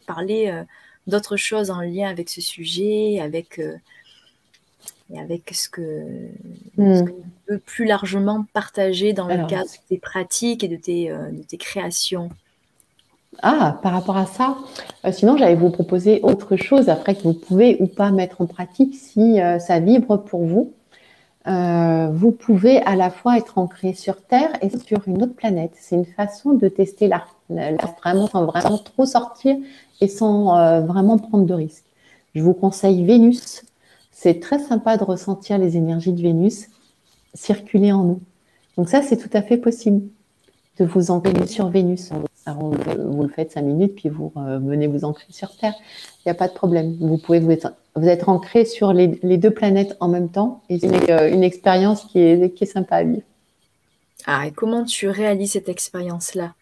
parler euh, d'autres choses en lien avec ce sujet, avec, euh, avec ce que, hmm. tu veux plus largement partager dans le cadre de tes pratiques et de tes, de tes créations? Ah, par rapport à ça, euh, sinon j'allais vous proposer autre chose après que vous pouvez ou pas mettre en pratique si euh, ça vibre pour vous. Euh, vous pouvez à la fois être ancré sur Terre et sur une autre planète. C'est une façon de tester l'art, vraiment sans vraiment trop sortir et sans vraiment prendre de risques. Je vous conseille Vénus. C'est très sympa de ressentir les énergies de Vénus circuler en nous. Donc ça, c'est tout à fait possible de vous ancrer sur Vénus. Alors, vous le faites cinq minutes, puis vous euh, venez vous ancrer sur Terre. Il n'y a pas de problème. Vous pouvez vous être, vous être ancré sur les, deux planètes en même temps. Et c'est euh, une, expérience qui est, qui est sympa à vivre. Ah, et comment tu réalises cette expérience-là?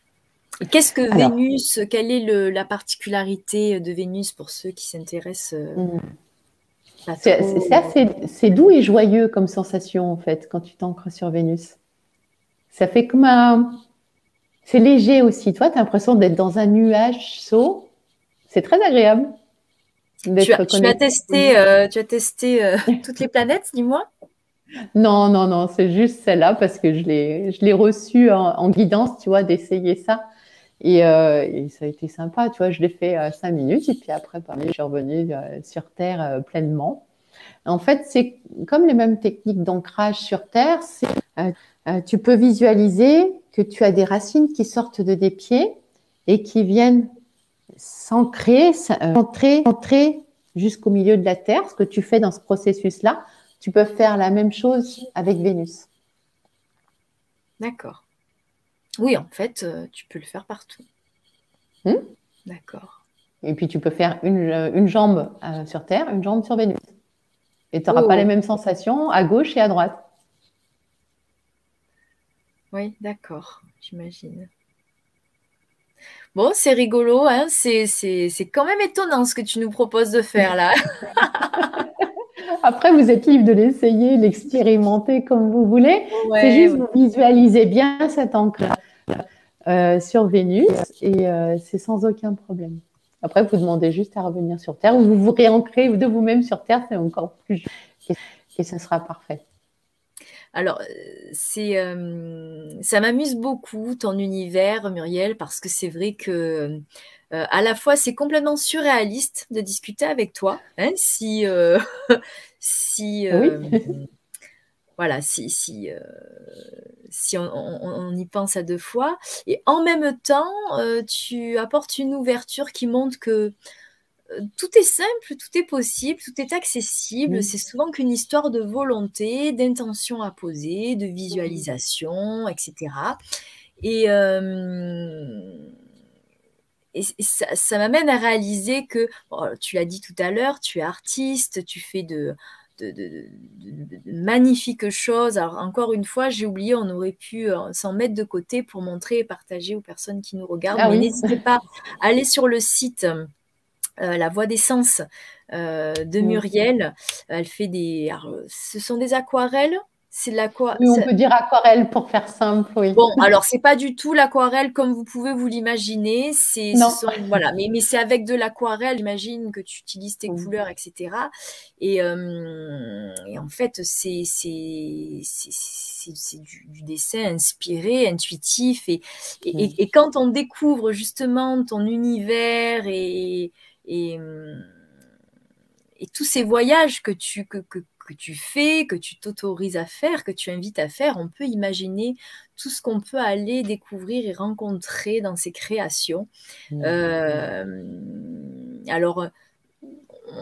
Qu'est-ce que Vénus Quelle est la particularité de Vénus pour ceux qui s'intéressent euh, hmm. C'est assez doux et joyeux comme sensation, en fait, quand tu t'ancres sur Vénus. Ça fait comme un, c'est léger aussi. Toi, tu as l'impression d'être dans un nuage chaud. C'est très agréable. Tu as, tu as, testé, euh, tu as testé euh, toutes les planètes, dis-moi? Non, non, non, c'est juste celle-là parce que je l'ai reçue en, guidance, tu vois, d'essayer ça. Euh, et, ça a été sympa, tu vois, je l'ai fait cinq minutes et puis après, je suis revenue sur Terre pleinement. En fait, c'est comme les mêmes techniques d'ancrage sur Terre. tu peux visualiser que tu as des racines qui sortent de des pieds et qui viennent s'ancrer, euh, entrer, entrer jusqu'au milieu de la Terre. Ce que tu fais dans ce processus-là, tu peux faire la même chose avec Vénus. D'accord. Oui, en fait, euh, tu peux le faire partout. Hmm? D'accord. Et puis tu peux faire une, jambe sur Terre, une jambe sur Vénus. Et tu n'auras pas oh. les mêmes sensations à gauche et à droite. Oui, d'accord, j'imagine. Bon, c'est rigolo, hein c'est quand même étonnant ce que tu nous proposes de faire là. Après, vous êtes libre de l'essayer, l'expérimenter comme vous voulez. c'est juste vous visualisez bien cet encre euh, sur Vénus et euh, c'est sans aucun problème. Après, vous demandez juste à revenir sur Terre ou vous vous réancrez de vous-même sur Terre, c'est encore plus et ce sera parfait. Alors, c'est, ça m'amuse beaucoup ton univers, Muriel, parce que c'est vrai que à la fois c'est complètement surréaliste de discuter avec toi, hein, si si voilà, si si si on, y pense à deux fois, et en même temps, tu apportes une ouverture qui montre que tout est simple, tout est possible, tout est accessible. C'est souvent qu'une histoire de volonté, d'intention à poser, de visualisation, etc. Et, euh, ça, m'amène à réaliser que, tu l'as dit tout à l'heure, tu es artiste, tu fais de, magnifiques choses. Alors encore une fois, j'ai oublié, on aurait pu euh, s'en mettre de côté pour montrer et partager aux personnes qui nous regardent. Ah mais n'hésitez pas à aller sur le site euh, la voix des sens euh, de Muriel. Elle fait des. ce sont des aquarelles. C'est de l'aquarelle. On peut dire aquarelle pour faire simple, oui. Bon, alors c'est pas du tout l'aquarelle comme vous pouvez vous l'imaginer. C'est, voilà, mais, mais c'est avec de l'aquarelle. J'imagine que tu utilises tes couleurs, etc. Euh, et, en fait, c'est c'est c'est du, dessin inspiré, intuitif, et, et, et, quand on découvre justement ton univers et et, et tous ces voyages que tu, que, que, que tu fais, que tu t'autorises à faire, que tu invites à faire, on peut imaginer tout ce qu'on peut aller découvrir et rencontrer dans ces créations. Mmh. Euh, alors,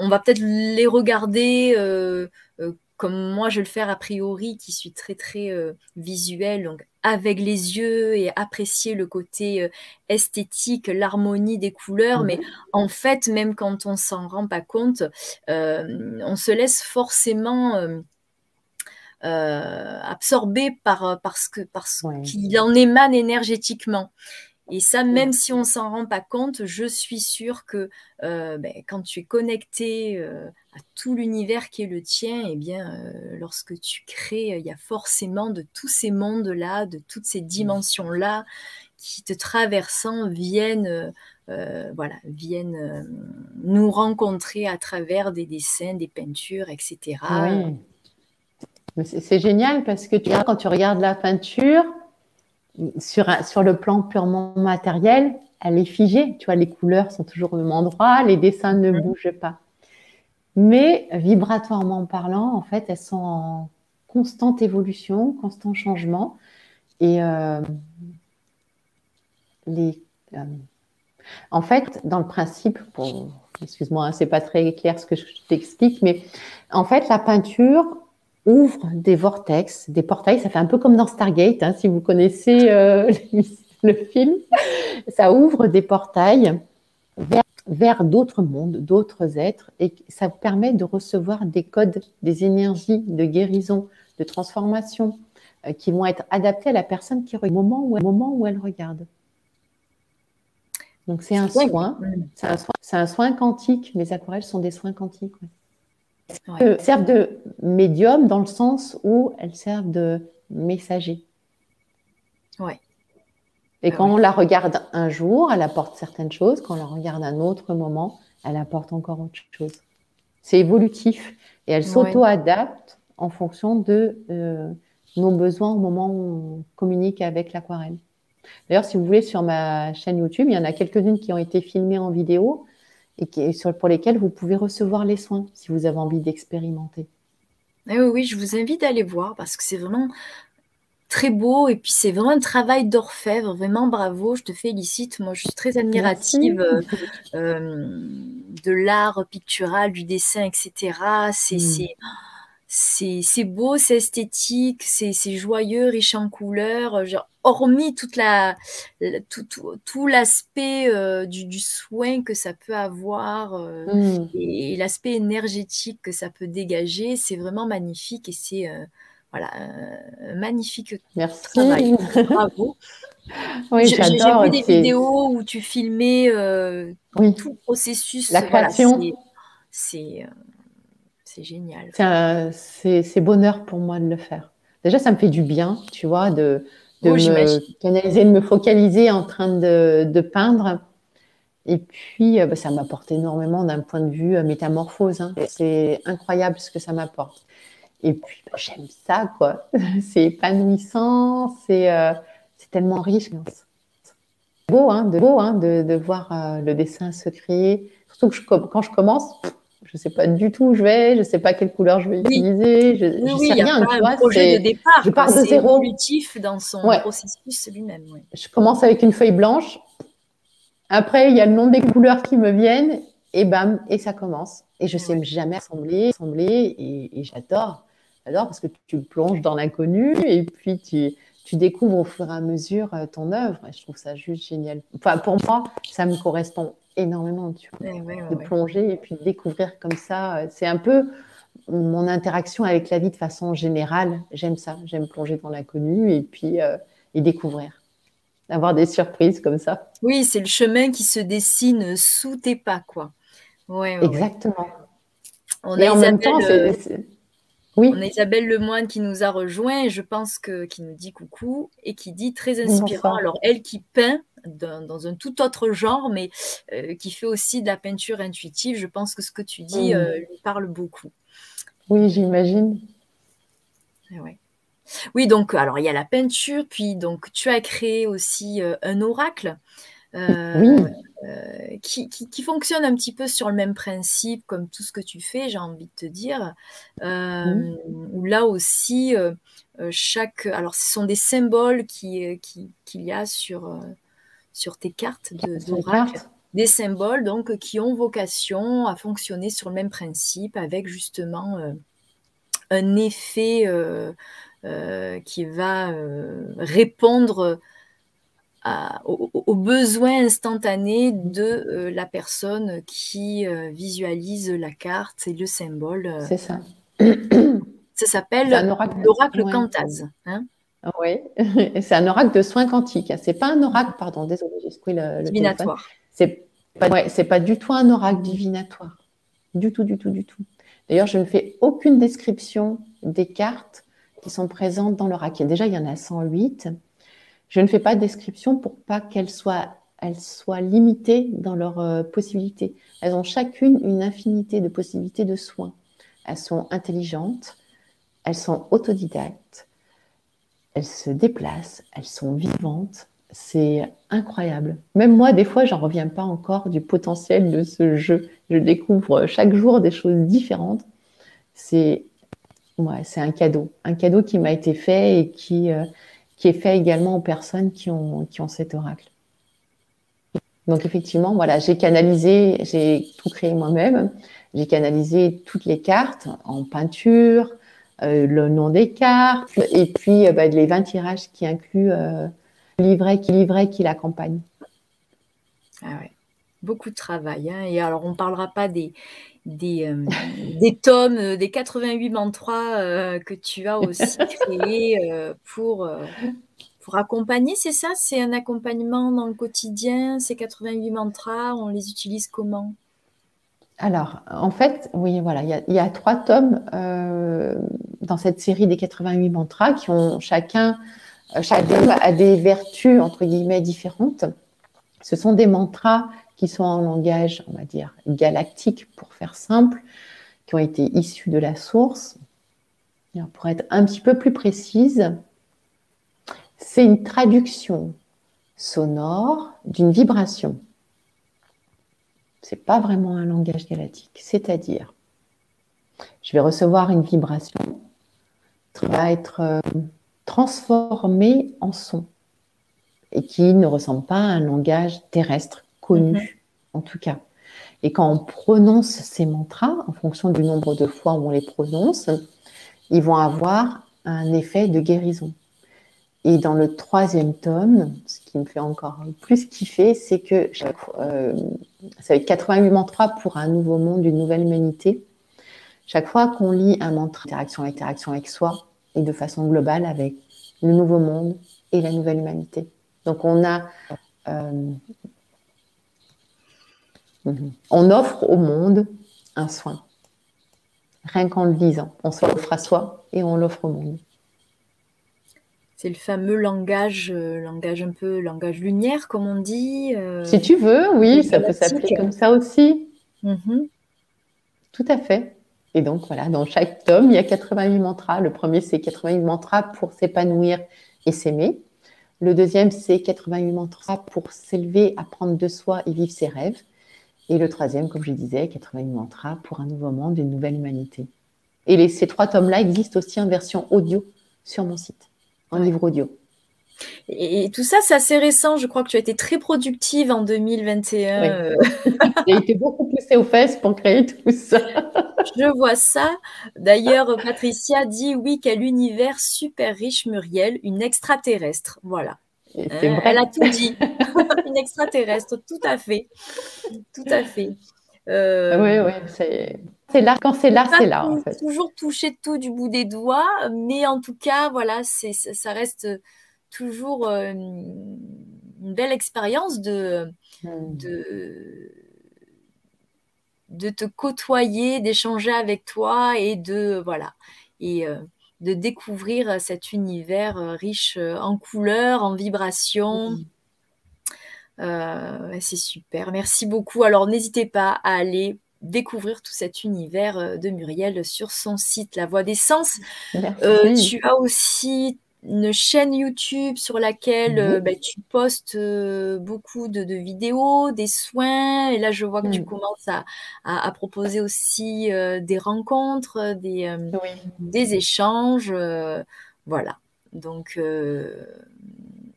on va peut-être les regarder euh, euh, comme moi je le fais a priori, qui suis très très euh, visuel, donc avec les yeux et apprécier le côté euh, esthétique, l'harmonie des couleurs, mais mhm. en fait, même quand on s'en rend pas compte, euh, on se laisse forcément absorber par parce que parce qu'il en émane énergétiquement. Et ça, même si on s'en rend pas compte, je suis sûre que ben, quand tu es connecté à tout l'univers qui est le tien, et eh bien, euh, lorsque tu crées, il y a forcément de tous ces mondes-là, de toutes ces dimensions-là qui te traversant viennent, euh, euh, voilà, viennent nous rencontrer à travers des dessins, des peintures, etc. Oui. C'est génial parce que tu quand tu regardes la peinture, sur, sur le plan purement matériel, elle est figée. Tu vois, les couleurs sont toujours au même endroit, les dessins ne bougent pas. Mais vibratoirement parlant, en fait, elles sont en constante évolution, constant changement. Et euh, les, euh, en fait, dans le principe, excuse-moi, hein, c'est pas très clair ce que je t'explique, mais en fait, la peinture ouvre des vortex, des portails. Ça fait un peu comme dans Stargate, hein, si vous connaissez euh, le film. Ça ouvre des portails vers vers d'autres mondes, d'autres êtres, et ça permet de recevoir des codes, des énergies de guérison, de transformation, euh, qui vont être adaptés à la personne qui regarde, au moment où, moment où elle regarde. Donc c'est un soin, c'est un soin, quantique. Mes aquarelles sont des soins quantiques. Elles servent de médium dans le sens où elles servent de messager. Ouais. Et ah quand on la regarde un jour, elle apporte certaines choses. Quand on la regarde un autre moment, elle apporte encore autre chose. C'est évolutif et elle s'auto-adapte en fonction de euh, nos besoins au moment où on communique avec l'aquarelle. D'ailleurs, si vous voulez, sur ma chaîne YouTube, il y en a quelques-unes qui ont été filmées en vidéo et qui, sur, pour lesquelles vous pouvez recevoir les soins si vous avez envie d'expérimenter. Eh oui, oui, je vous invite à aller voir parce que c'est vraiment très beau et puis c'est vraiment un travail d'orfèvre, vraiment bravo, je te félicite. Moi, je suis très admirative euh, euh, de l'art pictural, du dessin, etc. Mm. C'est c'est beau, c'est esthétique, c'est joyeux, riche en couleurs. Genre, hormis toute la, tout, tout, l'aspect euh, du, soin que ça peut avoir euh, mm. et, l'aspect énergétique que ça peut dégager, c'est vraiment magnifique et c'est voilà un magnifique Merci. travail. Bravo. Oui, J'ai vu des vidéos où tu filmais tout le processus. La création. c'est c'est génial. C'est bonheur pour moi de le faire. Déjà, ça me fait du bien, tu vois, de, de me canaliser, de me focaliser en train de, peindre. Et puis, euh, bah, ça m'apporte énormément d'un point de vue euh, métamorphose. Hein. C'est incroyable ce que ça m'apporte. Et puis, bah, j'aime ça, quoi. c'est épanouissant, euh, c'est tellement riche. Beau, hein, de, beau hein, de, de voir le dessin se créer. Surtout que je, quand je commence, je ne sais pas du tout où je vais, je ne sais pas quelle couleur je vais utiliser, je ne sais rien. Tu vois, un projet de départ, je pars de zéro. évolutif dans son processus lui-même. Je commence avec une feuille blanche. Après, il y a le nom des couleurs qui me viennent et bam, et ça commence. Et je ne sais jamais assembler, assembler et, j'adore. J'adore parce que tu plonges dans l'inconnu et puis tu, tu découvres au fur et à mesure euh, ton œuvre. Et je trouve ça juste génial. Enfin, pour moi, ça me correspond énormément, tu vois, de plonger et puis de découvrir comme ça. C'est un peu mon interaction avec la vie de façon générale. J'aime ça, j'aime plonger dans l'inconnu et puis euh, et découvrir, avoir des surprises comme ça. Oui, c'est le chemin qui se dessine sous tes pas, quoi. Ouais, Exactement. On et en même temps, c'est oui. On a Isabelle Lemoine qui nous a rejoint, je pense que qui nous dit coucou et qui dit très inspirant. Alors elle qui peint dans, un tout autre genre, mais euh, qui fait aussi de la peinture intuitive. Je pense que ce que tu dis euh, lui parle beaucoup. Oui, j'imagine. Eh oui, donc alors il y a la peinture, puis donc tu as créé aussi euh, un oracle. Oui. Euh, qui, fonctionne un petit peu sur le même principe comme tout ce que tu fais, j'ai envie de te dire. Euh, Où là aussi, euh, euh, chaque. Alors, ce sont des symboles qu'il qui, y a sur, sur tes cartes d'oracle. des symboles donc qui ont vocation à fonctionner sur le même principe avec justement un effet qui va répondre aux, besoins instantanés de euh, la personne qui euh, visualise la carte et le symbole. Euh. C'est ça. Ça s'appelle l'oracle Cantaz. Hein oui, c'est un oracle de soins quantiques. C'est pas un oracle, pardon, désolé, j'ai secoué le, divinatoire. C'est pas, pas du tout un oracle divinatoire. Du tout, du tout, du tout. D'ailleurs, je ne fais aucune description des cartes qui sont présentes dans l'oracle. Déjà, il y en a 108. Je ne fais pas de description pour pas qu'elles soient, limitées dans leurs euh, possibilités. Elles ont chacune une infinité de possibilités de soins. Elles sont intelligentes, elles sont autodidactes, elles se déplacent, elles sont vivantes. C'est incroyable. Même moi, des fois, j'en reviens pas encore du potentiel de ce jeu. Je découvre chaque jour des choses différentes. C'est un cadeau, un cadeau qui m'a été fait et qui, euh, qui est fait également aux personnes qui ont, qui ont cet oracle. Donc effectivement, voilà, j'ai canalisé, j'ai tout créé moi-même. J'ai canalisé toutes les cartes en peinture, euh, le nom des cartes, et puis euh, bah, les 20 tirages qui incluent euh, le livret qui livret qui l'accompagne. Ah ouais, beaucoup de travail. Hein. Et alors, on ne parlera pas des, des, des tomes, des 88 mantras que tu as aussi créés pour, pour accompagner, c'est ça? C'est un accompagnement dans le quotidien, ces 88 mantras, on les utilise comment? Alors, en fait, oui, voilà, il y a, trois tomes dans cette série des 88 mantras qui ont chacun, chacun a des vertus, entre guillemets, différentes. Ce sont des mantras qui sont en langage, on va dire, galactique, pour faire simple, qui ont été issus de la source. pour être un petit peu plus précise, c'est une traduction sonore d'une vibration. Ce n'est pas vraiment un langage galactique, c'est-à-dire, je vais recevoir une vibration qui va être euh, transformée en son et qui ne ressemble pas à un langage terrestre connu, mhm. en tout cas. Et quand on prononce ces mantras, en fonction du nombre de fois où on les prononce, ils vont avoir un effet de guérison. Et dans le troisième tome, ce qui me fait encore plus kiffer, c'est que chaque, euh, ça va être 88 mantras pour un nouveau monde, une nouvelle humanité. Chaque fois qu'on lit un mantra, interaction, interaction avec soi, et de façon globale avec le nouveau monde et la nouvelle humanité. Donc on a, euh, on offre au monde un soin, rien qu'en le disant. On s'offre à soi et on l'offre au monde. C'est le fameux langage, euh, langage un peu langage lumière, comme on dit. Euh, si tu veux, oui, ça peut s'appeler comme ça aussi. Mhm. Tout à fait. Et donc voilà, dans chaque tome, il y a 88 mantras. Le premier, c'est 88 mantras pour s'épanouir et s'aimer. Le deuxième, c'est 88 mantras pour s'élever, apprendre de soi et vivre ses rêves. Et le troisième, comme je disais, 88 mantras pour un nouveau monde, une nouvelle humanité. Et les, ces trois tomes-là existent aussi en version audio sur mon site en livre audio. Et, tout ça, c'est assez récent. Je crois que tu as été très productive en 2021. J'ai été beaucoup poussée aux fesses pour créer tout ça. Je vois ça. D'ailleurs, Patricia dit oui, quel univers super riche, Muriel, une extraterrestre. Voilà. Hein, elle a tout dit. une extraterrestre, tout à fait. Tout à fait. Euh, oui, oui, c'est. C'est là, quand c'est là, c'est là. En fait. Toujours toucher tout du bout des doigts, mais en tout cas, voilà, c'est, ça reste toujours euh, une belle expérience de, hmm. de, de, te côtoyer, d'échanger avec toi et de, voilà, et euh, de découvrir cet univers riche en couleurs, en vibrations. C'est super. Merci beaucoup. Alors, n'hésitez pas à aller découvrir tout cet univers euh, de Muriel sur son site La Voix des Sens. Euh, tu as aussi une chaîne YouTube sur laquelle euh, bah, tu postes beaucoup de, vidéos, des soins. Et là, je vois que tu commences à, proposer aussi des rencontres, des, des échanges. voilà. Donc,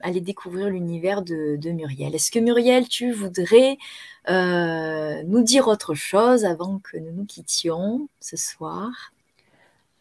aller découvrir l'univers de, de, Muriel. Est-ce que Muriel, tu voudrais euh, nous dire autre chose avant que nous nous quittions ce soir?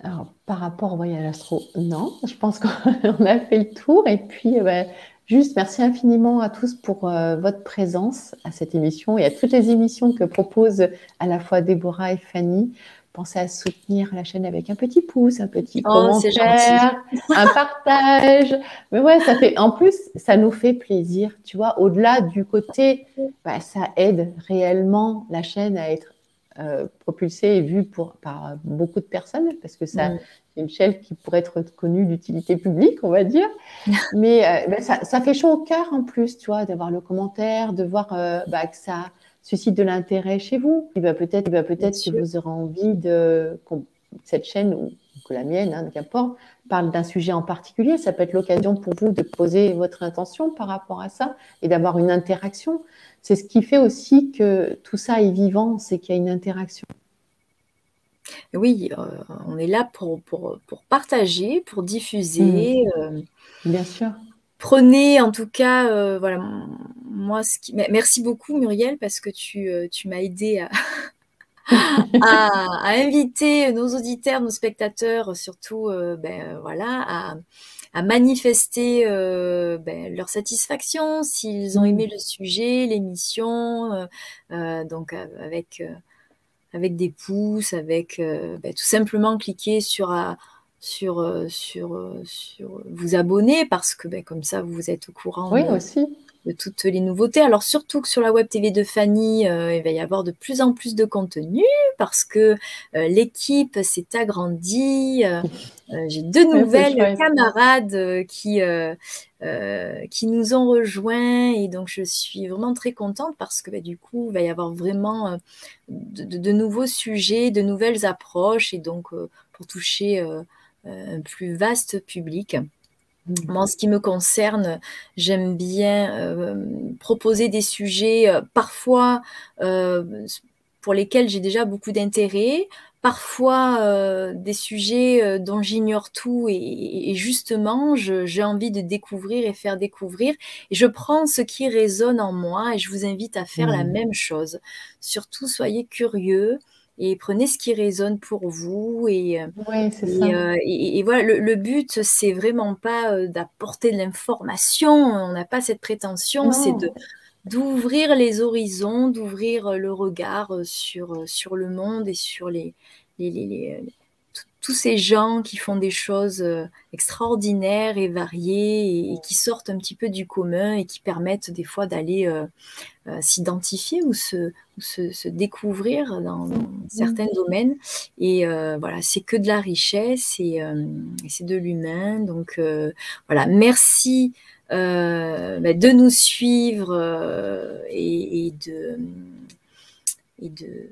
Alors, par rapport au voyage astro, non, je pense qu'on a fait le tour. Et puis, euh, bah, juste merci infiniment à tous pour euh, votre présence à cette émission et à toutes les émissions que proposent à la fois Déborah et Fanny pensez à soutenir la chaîne avec un petit pouce, un petit oh, commentaire, un partage. Mais ouais, ça fait. En plus, ça nous fait plaisir, tu vois. Au-delà du côté, bah, ça aide réellement la chaîne à être euh, propulsée et vue pour, par beaucoup de personnes, parce que ça, c'est une chaîne qui pourrait être connue d'utilité publique, on va dire. Mais euh, bah, ça, ça, fait chaud au cœur en plus, tu vois, d'avoir le commentaire, de voir euh, bah, que ça suscite de l'intérêt chez vous. Et ben peut-être, ben peut-être que vous aurez envie de cette chaîne que la mienne, hein, qu'importe, parle d'un sujet en particulier. Ça peut être l'occasion pour vous de poser votre intention par rapport à ça et d'avoir une interaction. C'est ce qui fait aussi que tout ça est vivant, c'est qu'il y a une interaction. Oui, euh, on est là pour, pour, pour, partager, pour diffuser. Mmh. Euh, Bien sûr prenez en tout cas, euh, voilà, moi, ce qui... merci beaucoup Muriel parce que tu, tu m'as aidé à, à, inviter nos auditeurs, nos spectateurs, surtout, euh, ben, voilà, à, à manifester ben, leur satisfaction s'ils ont aimé le sujet, l'émission, donc avec avec des pouces, avec ben, tout simplement cliquer sur sur, euh, sur, euh, sur vous abonner parce que ben, comme ça, vous êtes au courant oui, aussi. De toutes les nouveautés. Alors surtout que sur la Web TV de Fanny, euh, il va y avoir de plus en plus de contenu parce que l'équipe s'est agrandie. J'ai deux nouvelles camarades qui, qui nous ont rejoints et donc je suis vraiment très contente parce que ben, du coup, il va y avoir vraiment de, de, nouveaux sujets, de nouvelles approches et donc pour toucher euh, un plus vaste public. Mmh. Moi, en ce qui me concerne, j'aime bien euh, proposer des sujets euh, parfois pour lesquels j'ai déjà beaucoup d'intérêt, parfois des sujets dont j'ignore tout et, justement j'ai envie de découvrir et faire découvrir et je prends ce qui résonne en moi et je vous invite à faire la mmh. même chose. Surtout soyez curieux et prenez ce qui résonne pour vous. Et, ouais, c'est ça. et, voilà, le, but, c'est vraiment pas d'apporter de l'information, on n'a pas cette prétention, c'est de d'ouvrir les horizons, d'ouvrir le regard sur, sur le monde et sur les, les, les, tous ces gens qui font des choses euh, extraordinaires et variées et, qui sortent un petit peu du commun et qui permettent des fois d'aller euh, euh, s'identifier ou, se, se, découvrir dans, certains domaines. Et voilà, c'est que de la richesse et, c'est de l'humain. Donc voilà, merci. Bah, de nous suivre et, de, et de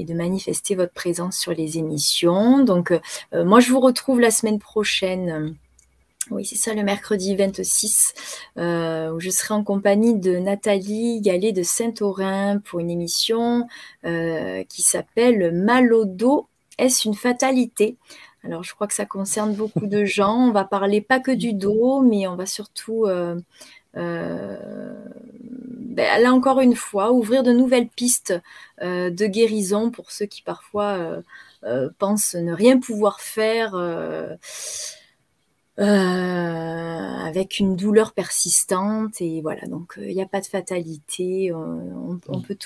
et de manifester votre présence sur les émissions. Donc, euh, moi, je vous retrouve la semaine prochaine. Oui, c'est ça, le mercredi 26, euh, où je serai en compagnie de Nathalie Gallet de Saint-Aurin pour une émission euh, qui s'appelle Malodo, est-ce une fatalité? Alors, je crois que ça concerne beaucoup de gens. On va parler pas que du dos, mais on va surtout ben, là encore une fois, ouvrir de nouvelles pistes euh, de guérison pour ceux qui parfois euh, euh, pensent ne rien pouvoir faire avec une douleur persistante. Et voilà, donc il n'y a pas de fatalité, on, peut